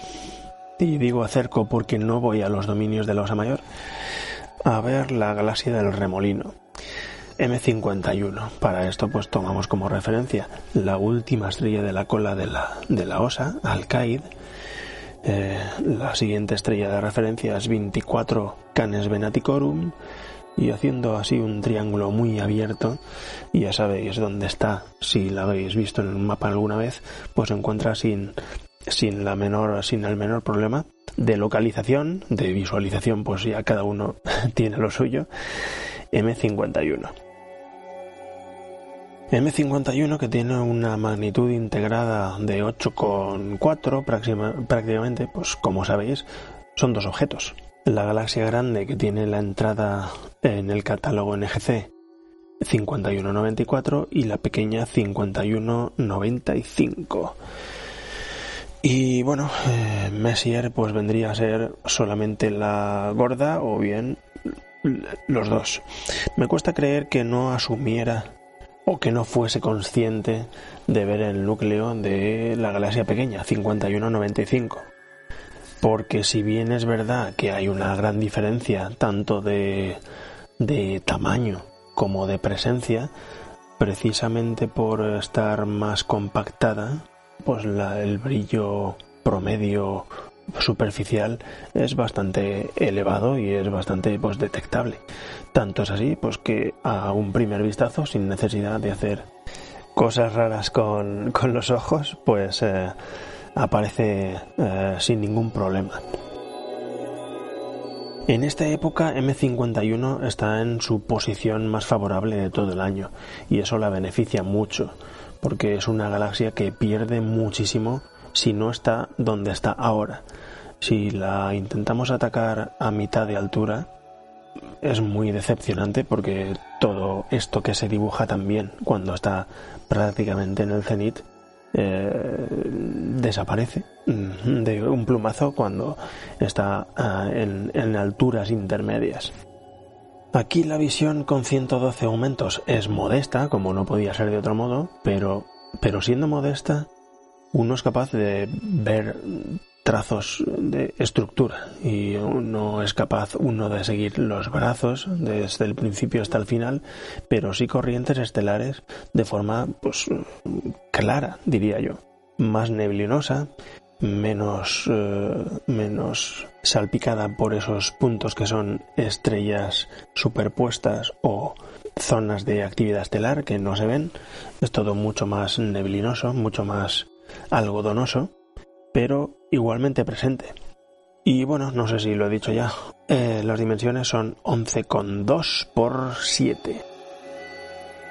y digo acerco porque no voy a los dominios de la Osa Mayor, a ver la galaxia del remolino. M51. Para esto pues tomamos como referencia la última estrella de la cola de la, de la Osa, Alcaid. Eh, la siguiente estrella de referencia es 24 Canes Venaticorum y haciendo así un triángulo muy abierto y ya sabéis dónde está si la habéis visto en un mapa alguna vez pues se encuentra sin sin la menor sin el menor problema de localización de visualización pues ya cada uno tiene lo suyo. M51 M51 que tiene una magnitud integrada de 8,4 prácticamente pues como sabéis son dos objetos la galaxia grande que tiene la entrada en el catálogo NGC 5194 y la pequeña 5195. Y bueno, eh, Messier pues vendría a ser solamente la gorda o bien los dos. Me cuesta creer que no asumiera o que no fuese consciente de ver el núcleo de la galaxia pequeña 5195 porque si bien es verdad que hay una gran diferencia tanto de, de tamaño como de presencia, precisamente por estar más compactada, pues la, el brillo promedio superficial es bastante elevado y es bastante pues detectable. Tanto es así pues que a un primer vistazo sin necesidad de hacer cosas raras con, los ojos, pues eh, aparece eh, sin ningún problema. En esta época M51 está en su posición más favorable de todo el año y eso la beneficia mucho porque es una galaxia que pierde muchísimo si no está donde está ahora. Si la intentamos atacar a mitad de altura, es muy decepcionante porque todo esto que se dibuja también cuando está prácticamente en el cenit eh, desaparece de un plumazo cuando está ah, en, en alturas intermedias. Aquí la visión con 112 aumentos es modesta, como no podía ser de otro modo, pero, pero siendo modesta, uno es capaz de ver trazos de estructura y no es capaz uno de seguir los brazos desde el principio hasta el final, pero sí corrientes estelares de forma pues clara, diría yo, más neblinosa, menos, eh, menos salpicada por esos puntos que son estrellas superpuestas o zonas de actividad estelar que no se ven. Es todo mucho más neblinoso, mucho más algodonoso, pero igualmente presente. Y bueno, no sé si lo he dicho ya, eh, las dimensiones son 11,2 por 7.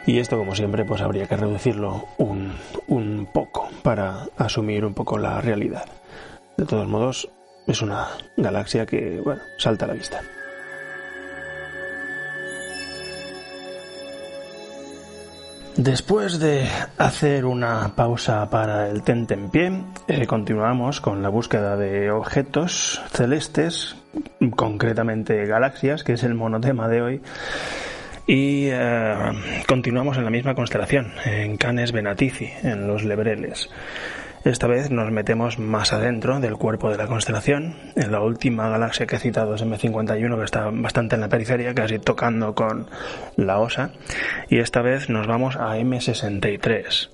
Y esto, como siempre, pues habría que reducirlo un, un poco para asumir un poco la realidad. De todos modos, es una galaxia que, bueno, salta a la vista. Después de hacer una pausa para el tentempié, eh, continuamos con la búsqueda de objetos celestes, concretamente galaxias, que es el monotema de hoy, y eh, continuamos en la misma constelación, en Canes Venatici, en los Lebreles. Esta vez nos metemos más adentro del cuerpo de la constelación. En la última galaxia que he citado es M51, que está bastante en la periferia, casi tocando con la OSA. Y esta vez nos vamos a M63,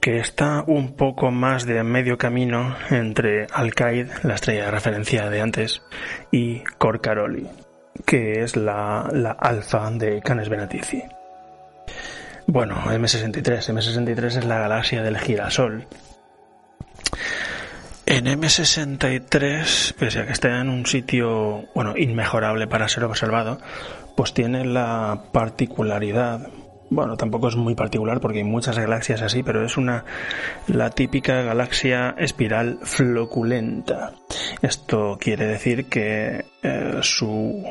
que está un poco más de medio camino entre Alcaid, la estrella de referencia de antes, y Corcaroli, que es la, la alfa de Canes Venatici. Bueno, M63. M63 es la galaxia del girasol. En M63, pese a que está en un sitio, bueno, inmejorable para ser observado, pues tiene la particularidad bueno, tampoco es muy particular porque hay muchas galaxias así, pero es una la típica galaxia espiral floculenta. Esto quiere decir que eh, su,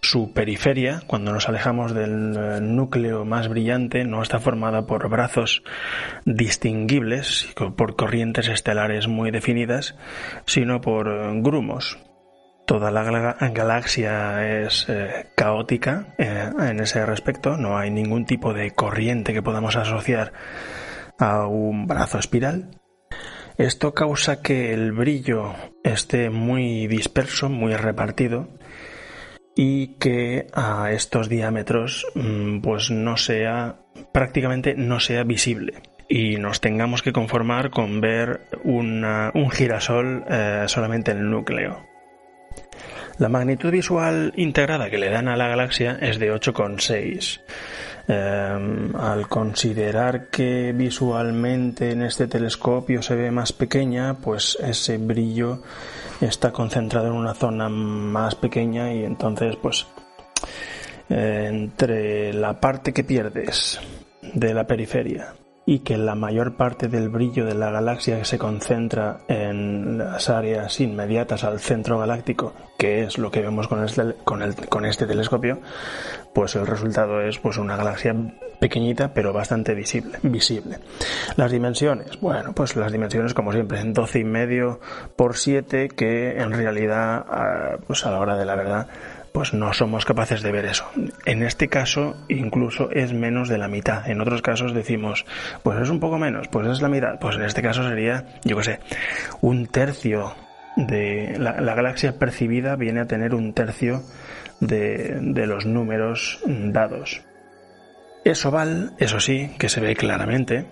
su periferia, cuando nos alejamos del eh, núcleo más brillante, no está formada por brazos distinguibles, por corrientes estelares muy definidas, sino por eh, grumos, Toda la galaxia es eh, caótica eh, en ese respecto, no hay ningún tipo de corriente que podamos asociar a un brazo espiral. Esto causa que el brillo esté muy disperso, muy repartido y que a estos diámetros mm, pues no sea prácticamente no sea visible y nos tengamos que conformar con ver un girasol eh, solamente en el núcleo. La magnitud visual integrada que le dan a la galaxia es de 8,6. Em, al considerar que visualmente en este telescopio se ve más pequeña, pues ese brillo está concentrado en una zona más pequeña y entonces pues entre la parte que pierdes de la periferia y que la mayor parte del brillo de la galaxia se concentra en las áreas inmediatas al centro galáctico, que es lo que vemos con este, con, el, con este telescopio, pues el resultado es pues una galaxia pequeñita pero bastante visible. visible. Las dimensiones, bueno, pues las dimensiones como siempre, en 12 y medio por 7, que en realidad, ah, pues a la hora de la verdad, pues no somos capaces de ver eso. En este caso incluso es menos de la mitad. En otros casos decimos, pues es un poco menos, pues es la mitad. Pues en este caso sería, yo qué sé, un tercio de la, galaxia percibida viene a tener un tercio de, de los números dados. Es oval, eso sí, que se ve claramente,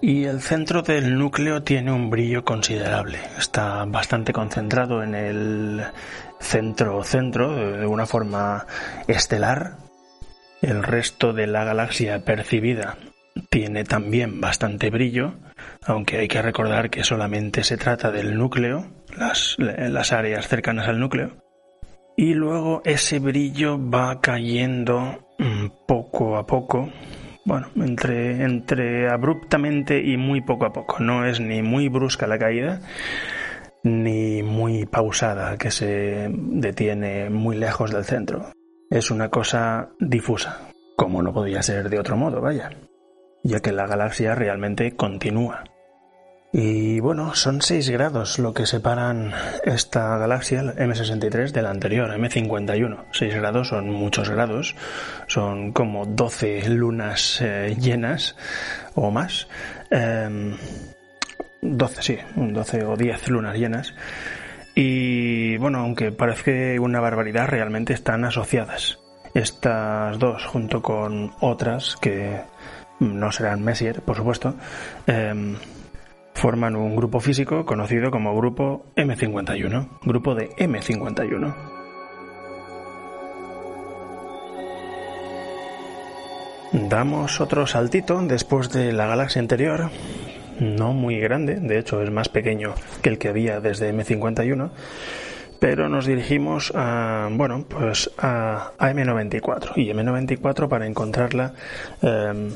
y el centro del núcleo tiene un brillo considerable. Está bastante concentrado en el centro-centro, de una forma estelar. El resto de la galaxia percibida tiene también bastante brillo, aunque hay que recordar que solamente se trata del núcleo, las, las áreas cercanas al núcleo. Y luego ese brillo va cayendo mm, poco a poco, bueno, entre, entre abruptamente y muy poco a poco. No es ni muy brusca la caída, ni muy pausada, que se detiene muy lejos del centro. Es una cosa difusa, como no podía ser de otro modo, vaya, ya que la galaxia realmente continúa. Y bueno, son 6 grados lo que separan esta galaxia, M63, de la anterior, M51. 6 grados son muchos grados, son como 12 lunas eh, llenas o más. 12, em, sí, 12 o 10 lunas llenas. Y bueno, aunque parece una barbaridad, realmente están asociadas. Estas dos, junto con otras que no serán Messier, por supuesto, em, forman un grupo físico conocido como grupo M51, grupo de M51. Damos otro saltito después de la galaxia anterior, no muy grande, de hecho es más pequeño que el que había desde M51, pero nos dirigimos a, bueno, pues a, M94. Y M94 para encontrarla em,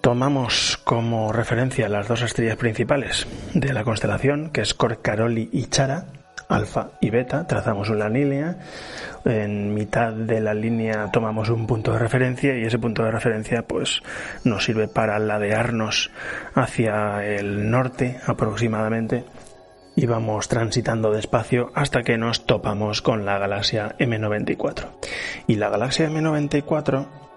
tomamos como referencia las dos estrellas principales de la constelación, que es Corcaroli y Chara, alfa y beta, trazamos una línea, en mitad de la línea tomamos un punto de referencia y ese punto de referencia pues nos sirve para ladearnos hacia el norte aproximadamente y vamos transitando despacio hasta que nos topamos con la galaxia M94. Y la galaxia M94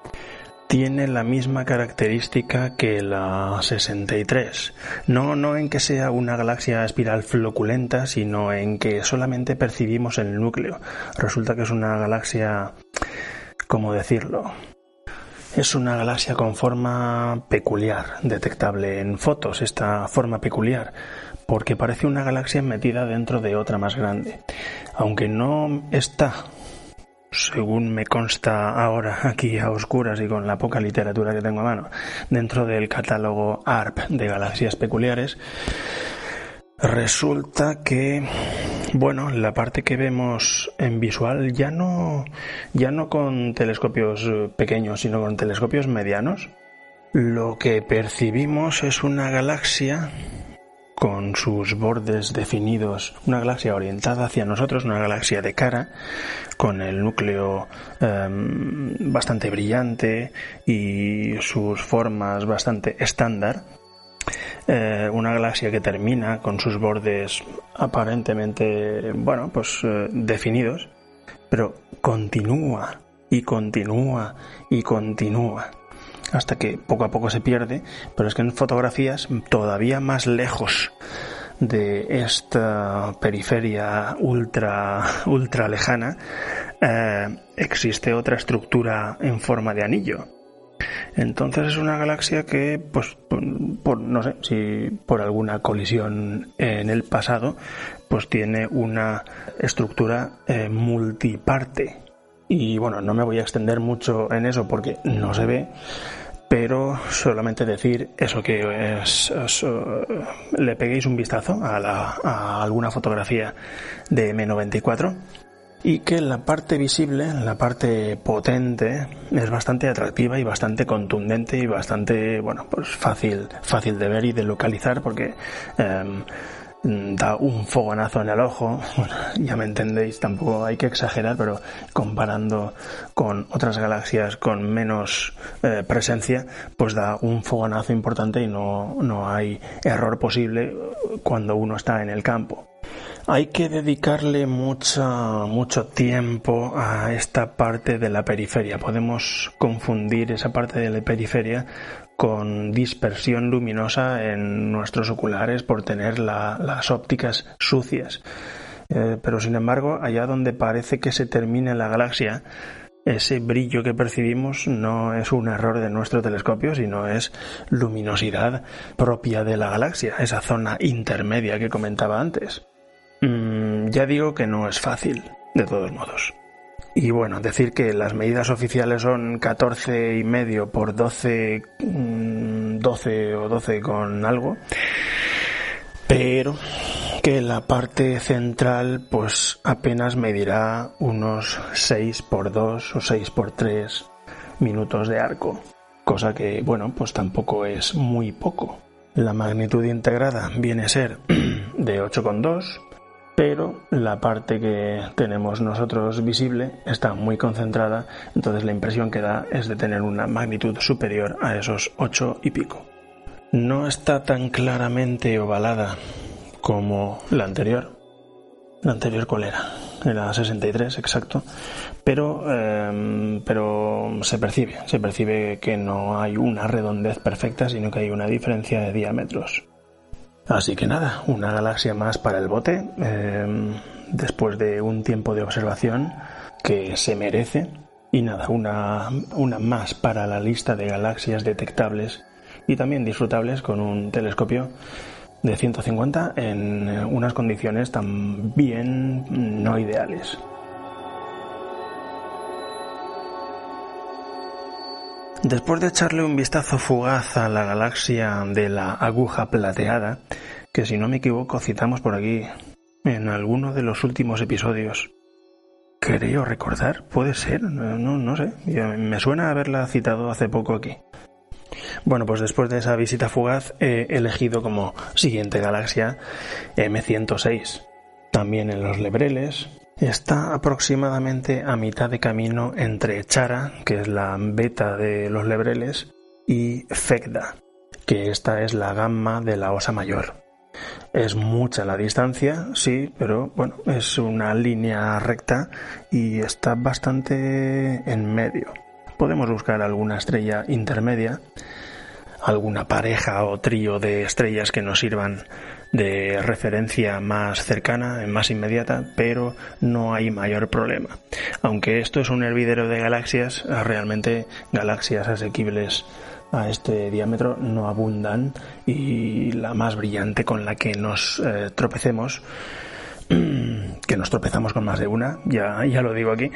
tiene la misma característica que la 63. No, no en que sea una galaxia espiral floculenta, sino en que solamente percibimos el núcleo. Resulta que es una galaxia, ¿cómo decirlo? Es una galaxia con forma peculiar, detectable en fotos, esta forma peculiar, porque parece una galaxia metida dentro de otra más grande. Aunque no está según me consta ahora aquí a oscuras y con la poca literatura que tengo a mano, dentro del catálogo ARP de galaxias peculiares, resulta que bueno, la parte que vemos en visual ya no ya no con telescopios pequeños, sino con telescopios medianos, lo que percibimos es una galaxia con sus bordes definidos, una galaxia orientada hacia nosotros, una galaxia de cara, con el núcleo em, bastante brillante y sus formas bastante estándar. Eh, una galaxia que termina con sus bordes aparentemente, bueno, pues eh, definidos, pero continúa y continúa y continúa hasta que poco a poco se pierde, pero es que en fotografías todavía más lejos de esta periferia ultra, ultra lejana, eh, existe otra estructura en forma de anillo. Entonces es una galaxia que, pues, por, no sé, si por alguna colisión en el pasado, pues tiene una estructura eh, multiparte. Y bueno, no me voy a extender mucho en eso porque no se ve, pero solamente decir eso que es, le peguéis un vistazo a, alguna fotografía de M94 y que la parte visible, la parte potente, es bastante atractiva y bastante contundente y bastante, bueno, pues fácil, fácil de ver y de localizar porque em, da un fogonazo en el ojo, ya me entendéis, tampoco hay que exagerar, pero comparando con otras galaxias con menos eh, presencia, pues da un fogonazo importante y no, no hay error posible cuando uno está en el campo. Hay que dedicarle mucha, mucho tiempo a esta parte de la periferia. Podemos confundir esa parte de la periferia con dispersión luminosa en nuestros oculares por tener las ópticas sucias. Eh, pero sin embargo, allá donde parece que se termina la galaxia, ese brillo que percibimos no es un error de nuestro telescopio, sino es luminosidad propia de la galaxia, esa zona intermedia que comentaba antes. Mm, ya digo que no es fácil, de todos modos. Y bueno, decir que las medidas oficiales son 14 y medio por 12 mm, 12 o 12 con algo, pero que la parte central pues apenas medirá unos 6 por 2 o 6 por 3 minutos de arco, cosa que bueno pues tampoco es muy poco. La magnitud integrada viene a ser de 8,2 pero la parte que tenemos nosotros visible está muy concentrada, entonces la impresión que da es de tener una magnitud superior a esos 8 y pico. No está tan claramente ovalada como la anterior. La anterior cuál era? Era 63, exacto. Pero, em, pero se percibe, se percibe que no hay una redondez perfecta, sino que hay una diferencia de diámetros. Así que nada, una galaxia más para el bote, em, después de un tiempo de observación que se merece. Y nada, una, una más para la lista de galaxias detectables y también disfrutables con un telescopio de 150 en unas condiciones también no ideales. Después de echarle un vistazo fugaz a la galaxia de la aguja plateada, que si no me equivoco citamos por aquí en alguno de los últimos episodios, creo recordar, puede ser, no, sé, me suena haberla citado hace poco aquí. Bueno, pues después de esa visita fugaz he elegido como siguiente galaxia M106. También en los Lebreles, Está aproximadamente a mitad de camino entre Chara, que es la beta de los lebreles, y Fegda, que esta es la gamma de la osa mayor. Es mucha la distancia, sí, pero bueno, es una línea recta y está bastante en medio. Podemos buscar alguna estrella intermedia, alguna pareja o trío de estrellas que nos sirvan de referencia más cercana, más inmediata, pero no hay mayor problema. Aunque esto es un hervidero de galaxias, realmente galaxias asequibles a este diámetro no abundan y la más brillante con la que nos eh, tropecemos que nos tropezamos con más de una, ya, ya lo digo aquí,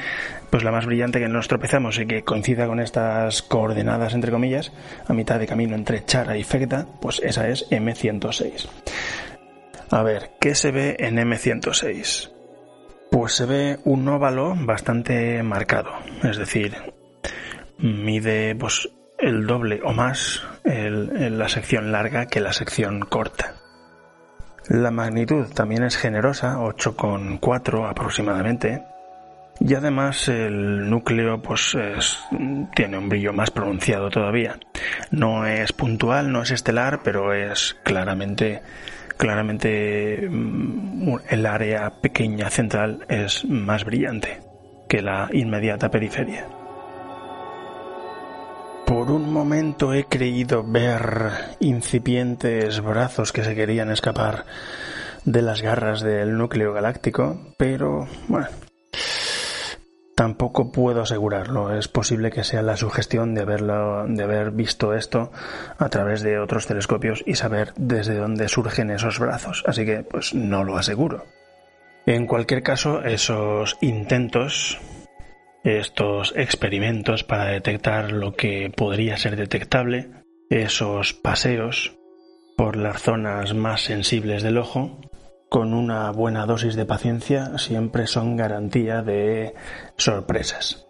pues la más brillante que nos tropezamos y que coincida con estas coordenadas, entre comillas, a mitad de camino entre Chara y Fecta, pues esa es M106. A ver, ¿qué se ve en M106? Pues se ve un óvalo bastante marcado, es decir, mide pues, el doble o más en la sección larga que la sección corta. La magnitud también es generosa, 8,4 aproximadamente, y además el núcleo pues tiene un brillo más pronunciado todavía. No es puntual, no es estelar, pero es claramente claramente mm, el área pequeña central es más brillante que la inmediata periferia. Por un momento he creído ver incipientes brazos que se querían escapar de las garras del núcleo galáctico, pero bueno, Tampoco puedo asegurarlo. Es posible que sea la sugestión de haberlo, de haber visto esto a través de otros telescopios y saber desde dónde surgen esos brazos. Así que, pues, no lo aseguro. En cualquier caso, esos intentos, estos experimentos para detectar lo que podría ser detectable, esos paseos por las zonas más sensibles del ojo, con una buena dosis de paciencia siempre son garantía de sorpresas.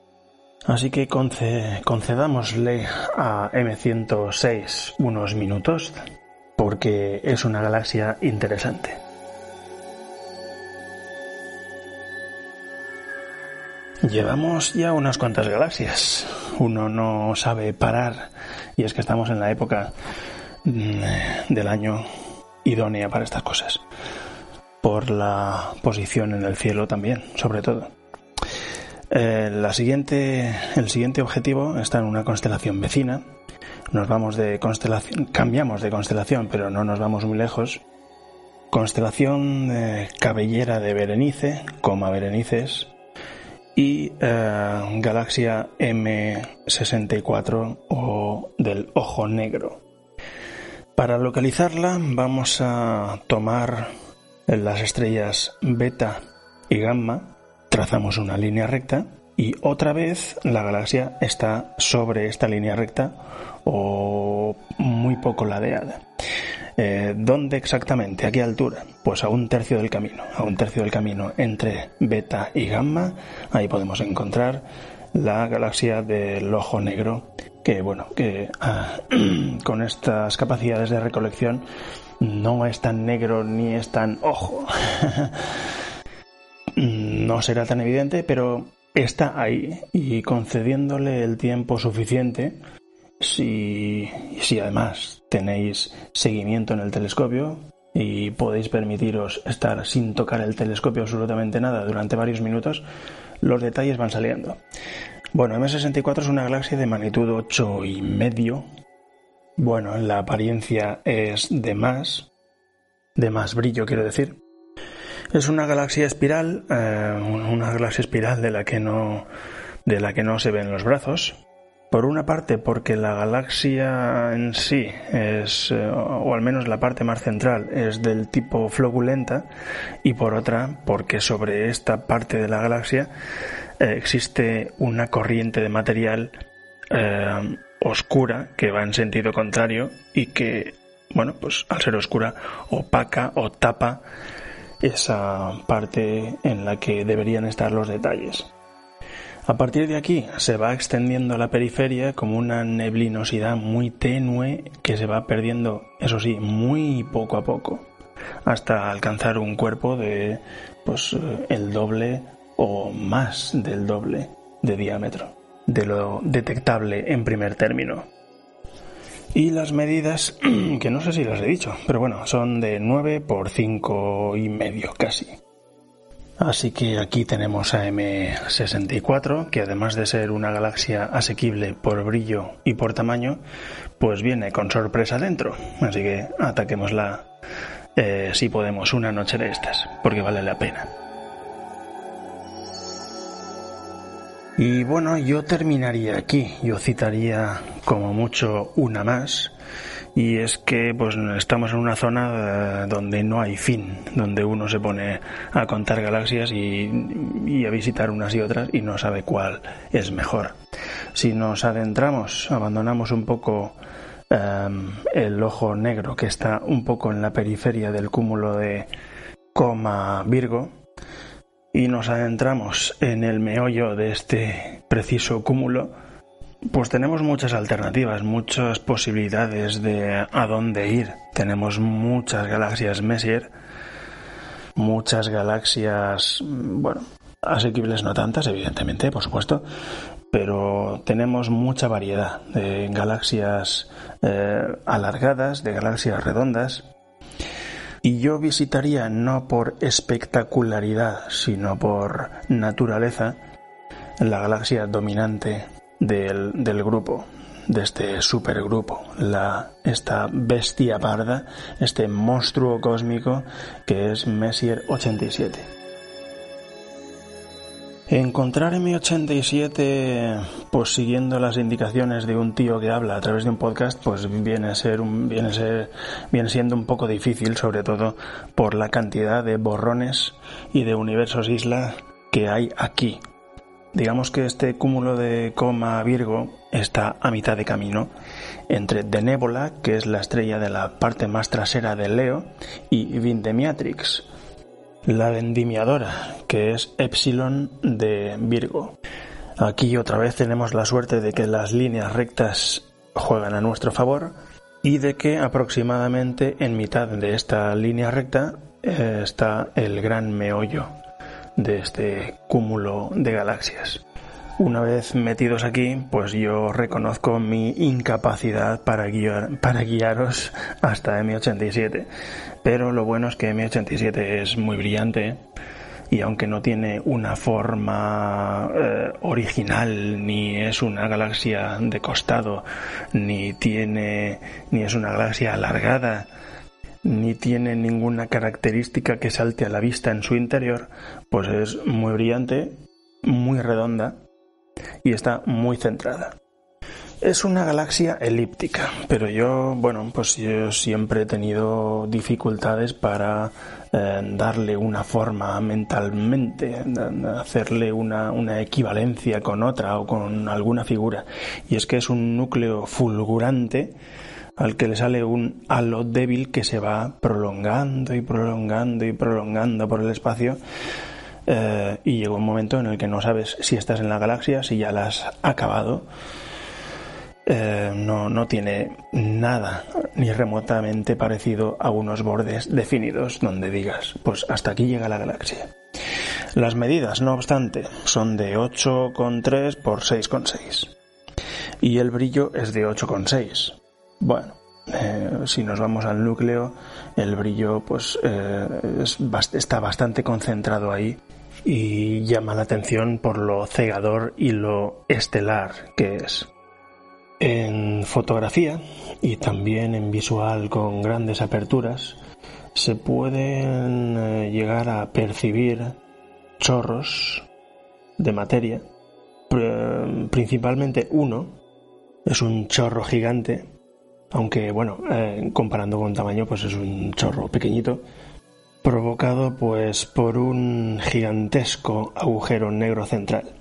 Así que concedámosle a M106 unos minutos porque es una galaxia interesante. Llevamos ya unas cuantas galaxias. Uno no sabe parar y es que estamos en la época mm, del año idónea para estas cosas por la posición en el cielo también, sobre todo. Eh, la siguiente, el siguiente objetivo está en una constelación vecina. Nos vamos de constelación, cambiamos de constelación, pero no nos vamos muy lejos. Constelación de Cabellera de Berenice, coma Berenices, y eh, galaxia M64 o del Ojo Negro. Para localizarla vamos a tomar en las estrellas beta y gamma trazamos una línea recta y otra vez la galaxia está sobre esta línea recta o muy poco ladeada. Eh, ¿Dónde exactamente? ¿A qué altura? Pues a un tercio del camino. A un tercio del camino entre beta y gamma. Ahí podemos encontrar la galaxia del ojo negro. Que bueno, que ah, con estas capacidades de recolección no es tan negro ni es tan ojo. no será tan evidente, pero está ahí y concediéndole el tiempo suficiente, si, si además tenéis seguimiento en el telescopio y podéis permitiros estar sin tocar el telescopio absolutamente nada durante varios minutos, los detalles van saliendo. Bueno, M64 es una galaxia de magnitud 8 y medio. Bueno, la apariencia es de más, de más brillo quiero decir. Es una galaxia espiral, eh, una galaxia espiral de la que no de la que no se ven los brazos. Por una parte, porque la galaxia en sí es, eh, o al menos la parte más central, es del tipo flogulenta, y por otra, porque sobre esta parte de la galaxia eh, existe una corriente de material oscura que va en sentido contrario y que, bueno, pues al ser oscura opaca o tapa esa parte en la que deberían estar los detalles. A partir de aquí se va extendiendo la periferia como una neblinosidad muy tenue que se va perdiendo, eso sí, muy poco a poco, hasta alcanzar un cuerpo de pues el doble o más del doble de diámetro de lo detectable en primer término. Y las medidas, que no sé si las he dicho, pero bueno, son de 9 por 5 y medio casi. Así que aquí tenemos a M64, que además de ser una galaxia asequible por brillo y por tamaño, pues viene con sorpresa dentro. Así que ataquémosla eh, si podemos una noche de estas, porque vale la pena. Y bueno, yo terminaría aquí. Yo citaría como mucho una más. Y es que pues estamos en una zona eh, donde no hay fin, donde uno se pone a contar galaxias y, a visitar unas y otras y no sabe cuál es mejor. Si nos adentramos, abandonamos un poco em, el ojo negro que está un poco en la periferia del cúmulo de coma Virgo, y nos adentramos en el meollo de este preciso cúmulo, pues tenemos muchas alternativas, muchas posibilidades de a dónde ir. Tenemos muchas galaxias Messier, muchas galaxias, bueno, asequibles no tantas, evidentemente, por supuesto, pero tenemos mucha variedad de galaxias eh, alargadas, de galaxias redondas, y yo visitaría no por espectacularidad, sino por naturaleza, la galaxia dominante del, grupo, de este supergrupo, la, esta bestia parda, este monstruo cósmico que es Messier 87. Encontrar M87, pues siguiendo las indicaciones de un tío que habla a través de un podcast, pues viene a ser un, viene a ser, viene siendo un poco difícil, sobre todo por la cantidad de borrones y de universos isla que hay aquí. Digamos que este cúmulo de coma Virgo está a mitad de camino entre The Nebula, que es la estrella de la parte más trasera de Leo, y Vindemiatrix, la vendimiadora, que es Epsilon de Virgo. Aquí otra vez tenemos la suerte de que las líneas rectas juegan a nuestro favor y de que aproximadamente en mitad de esta línea recta eh, está el gran meollo de este cúmulo de galaxias. Una vez metidos aquí, pues yo reconozco mi incapacidad para, guiar, para guiaros hasta M87 pero lo bueno es que M87 es muy brillante y aunque no tiene una forma eh, original ni es una galaxia de costado ni tiene ni es una galaxia alargada ni tiene ninguna característica que salte a la vista en su interior pues es muy brillante muy redonda y está muy centrada Es una galaxia elíptica, pero yo, bueno, pues yo siempre he tenido dificultades para eh, darle una forma mentalmente, hacerle una, una equivalencia con otra o con alguna figura. Y es que es un núcleo fulgurante al que le sale un halo débil que se va prolongando y prolongando y prolongando por el espacio. Eh, y llega un momento en el que no sabes si estás en la galaxia, si ya la has acabado eh, no, no tiene nada ni remotamente parecido a unos bordes definidos donde digas, pues hasta aquí llega la galaxia. Las medidas, no obstante, son de 8,3 por 6,6 y el brillo es de 8,6. Bueno, eh, si nos vamos al núcleo, el brillo pues está bastante concentrado ahí y llama la atención por lo cegador y lo estelar que es. En fotografía y también en visual con grandes aperturas se pueden eh, llegar a percibir chorros de materia, principalmente uno, es un chorro gigante, aunque bueno, eh, comparando con tamaño pues es un chorro pequeñito, provocado pues por un gigantesco agujero negro central.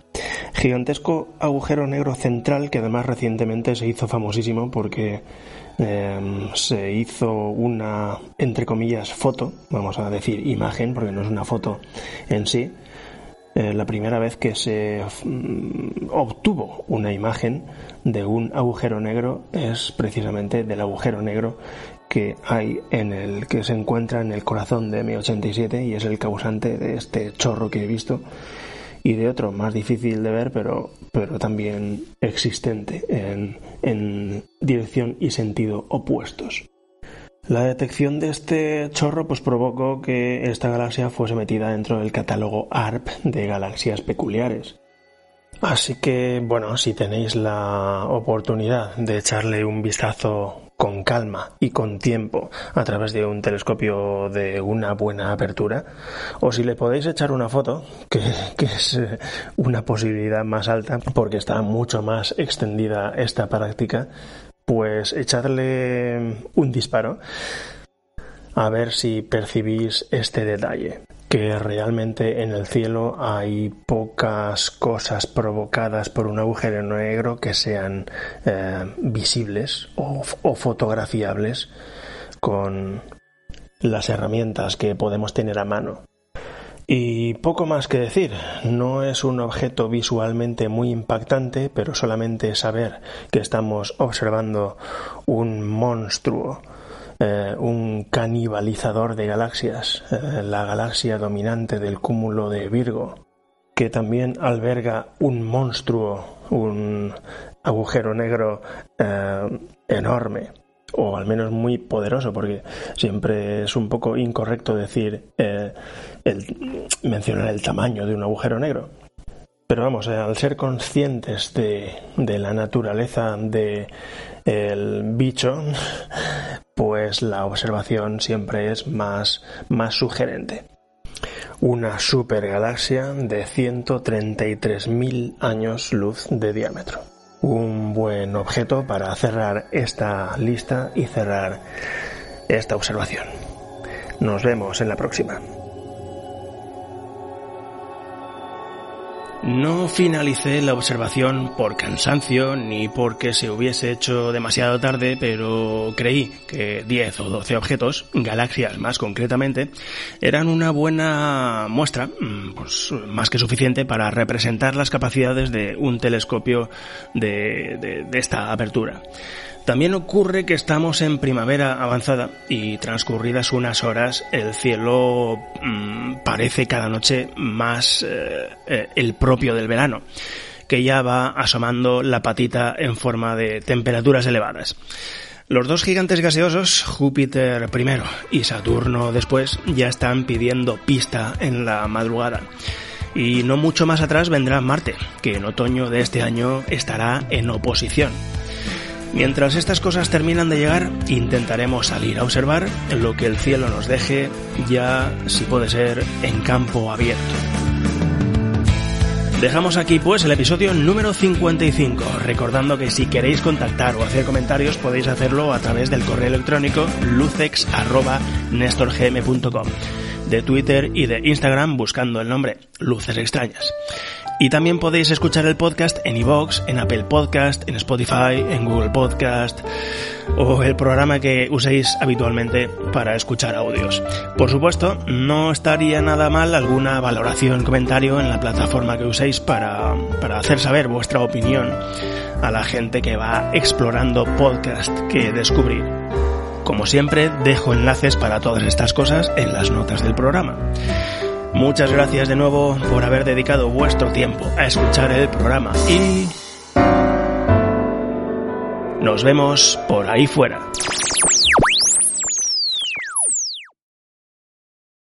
Gigantesco agujero negro central que además recientemente se hizo famosísimo porque em, se hizo una, entre comillas, foto, vamos a decir imagen, porque no es una foto en sí, eh, la primera vez que se mm, obtuvo una imagen de un agujero negro es precisamente del agujero negro que hay en el que se encuentra en el corazón de M87 y es el causante de este chorro que he visto y de otro más difícil de ver, pero, pero también existente en, en dirección y sentido opuestos. La detección de este chorro pues provocó que esta galaxia fuese metida dentro del catálogo ARP de galaxias peculiares. Así que, bueno, si tenéis la oportunidad de echarle un vistazo con calma y con tiempo a través de un telescopio de una buena apertura, o si le podéis echar una foto, que, es eh, una posibilidad más alta porque está mucho más extendida esta práctica, pues echarle un disparo a ver si percibís este detalle que realmente en el cielo hay pocas cosas provocadas por un agujero negro que sean eh, visibles o, o fotografiables con las herramientas que podemos tener a mano. Y poco más que decir, no es un objeto visualmente muy impactante, pero solamente saber que estamos observando un monstruo eh, un canibalizador de galaxias, eh, la galaxia dominante del cúmulo de Virgo, que también alberga un monstruo, un agujero negro eh, enorme, o al menos muy poderoso, porque siempre es un poco incorrecto decir mencionar el tamaño de un agujero negro. Pero vamos, al ser conscientes de, de la naturaleza de el bicho, pues la observación siempre es más, más sugerente. Una supergalaxia de 133.000 años luz de diámetro. Un buen objeto para cerrar esta lista y cerrar esta observación. Nos vemos en la próxima. No finalicé la observación por cansancio ni porque se hubiese hecho demasiado tarde, pero creí que 10 o 12 objetos, galaxias más concretamente, eran una buena muestra, mm, pues más que suficiente para representar las capacidades de un telescopio de, de esta apertura. También ocurre que estamos en primavera avanzada y transcurridas unas horas el cielo mm, parece cada noche más eh, eh, el propio del verano, que ya va asomando la patita en forma de temperaturas elevadas. Los dos gigantes gaseosos, Júpiter primero y Saturno después, ya están pidiendo pista en la madrugada. Y no mucho más atrás vendrá Marte, que en otoño de este año estará en oposición. Mientras estas cosas terminan de llegar, intentaremos salir a observar lo que el cielo nos deje, ya si puede ser en campo abierto. Dejamos aquí pues el episodio número 55, recordando que si queréis contactar o hacer comentarios podéis hacerlo a través del correo electrónico lucex.nestorgm.com, de Twitter y de Instagram buscando el nombre Luces Extrañas. Y también podéis escuchar el podcast en iVoox, en Apple Podcast, en Spotify, en Google Podcast o el programa que uséis habitualmente para escuchar audios. Por supuesto, no estaría nada mal alguna valoración, comentario en la plataforma que uséis para, para hacer saber vuestra opinión a la gente que va explorando podcast que descubrir. Como siempre, dejo enlaces para todas estas cosas en las notas del programa. Muchas gracias de nuevo por haber dedicado vuestro tiempo a escuchar el programa y nos vemos por ahí fuera.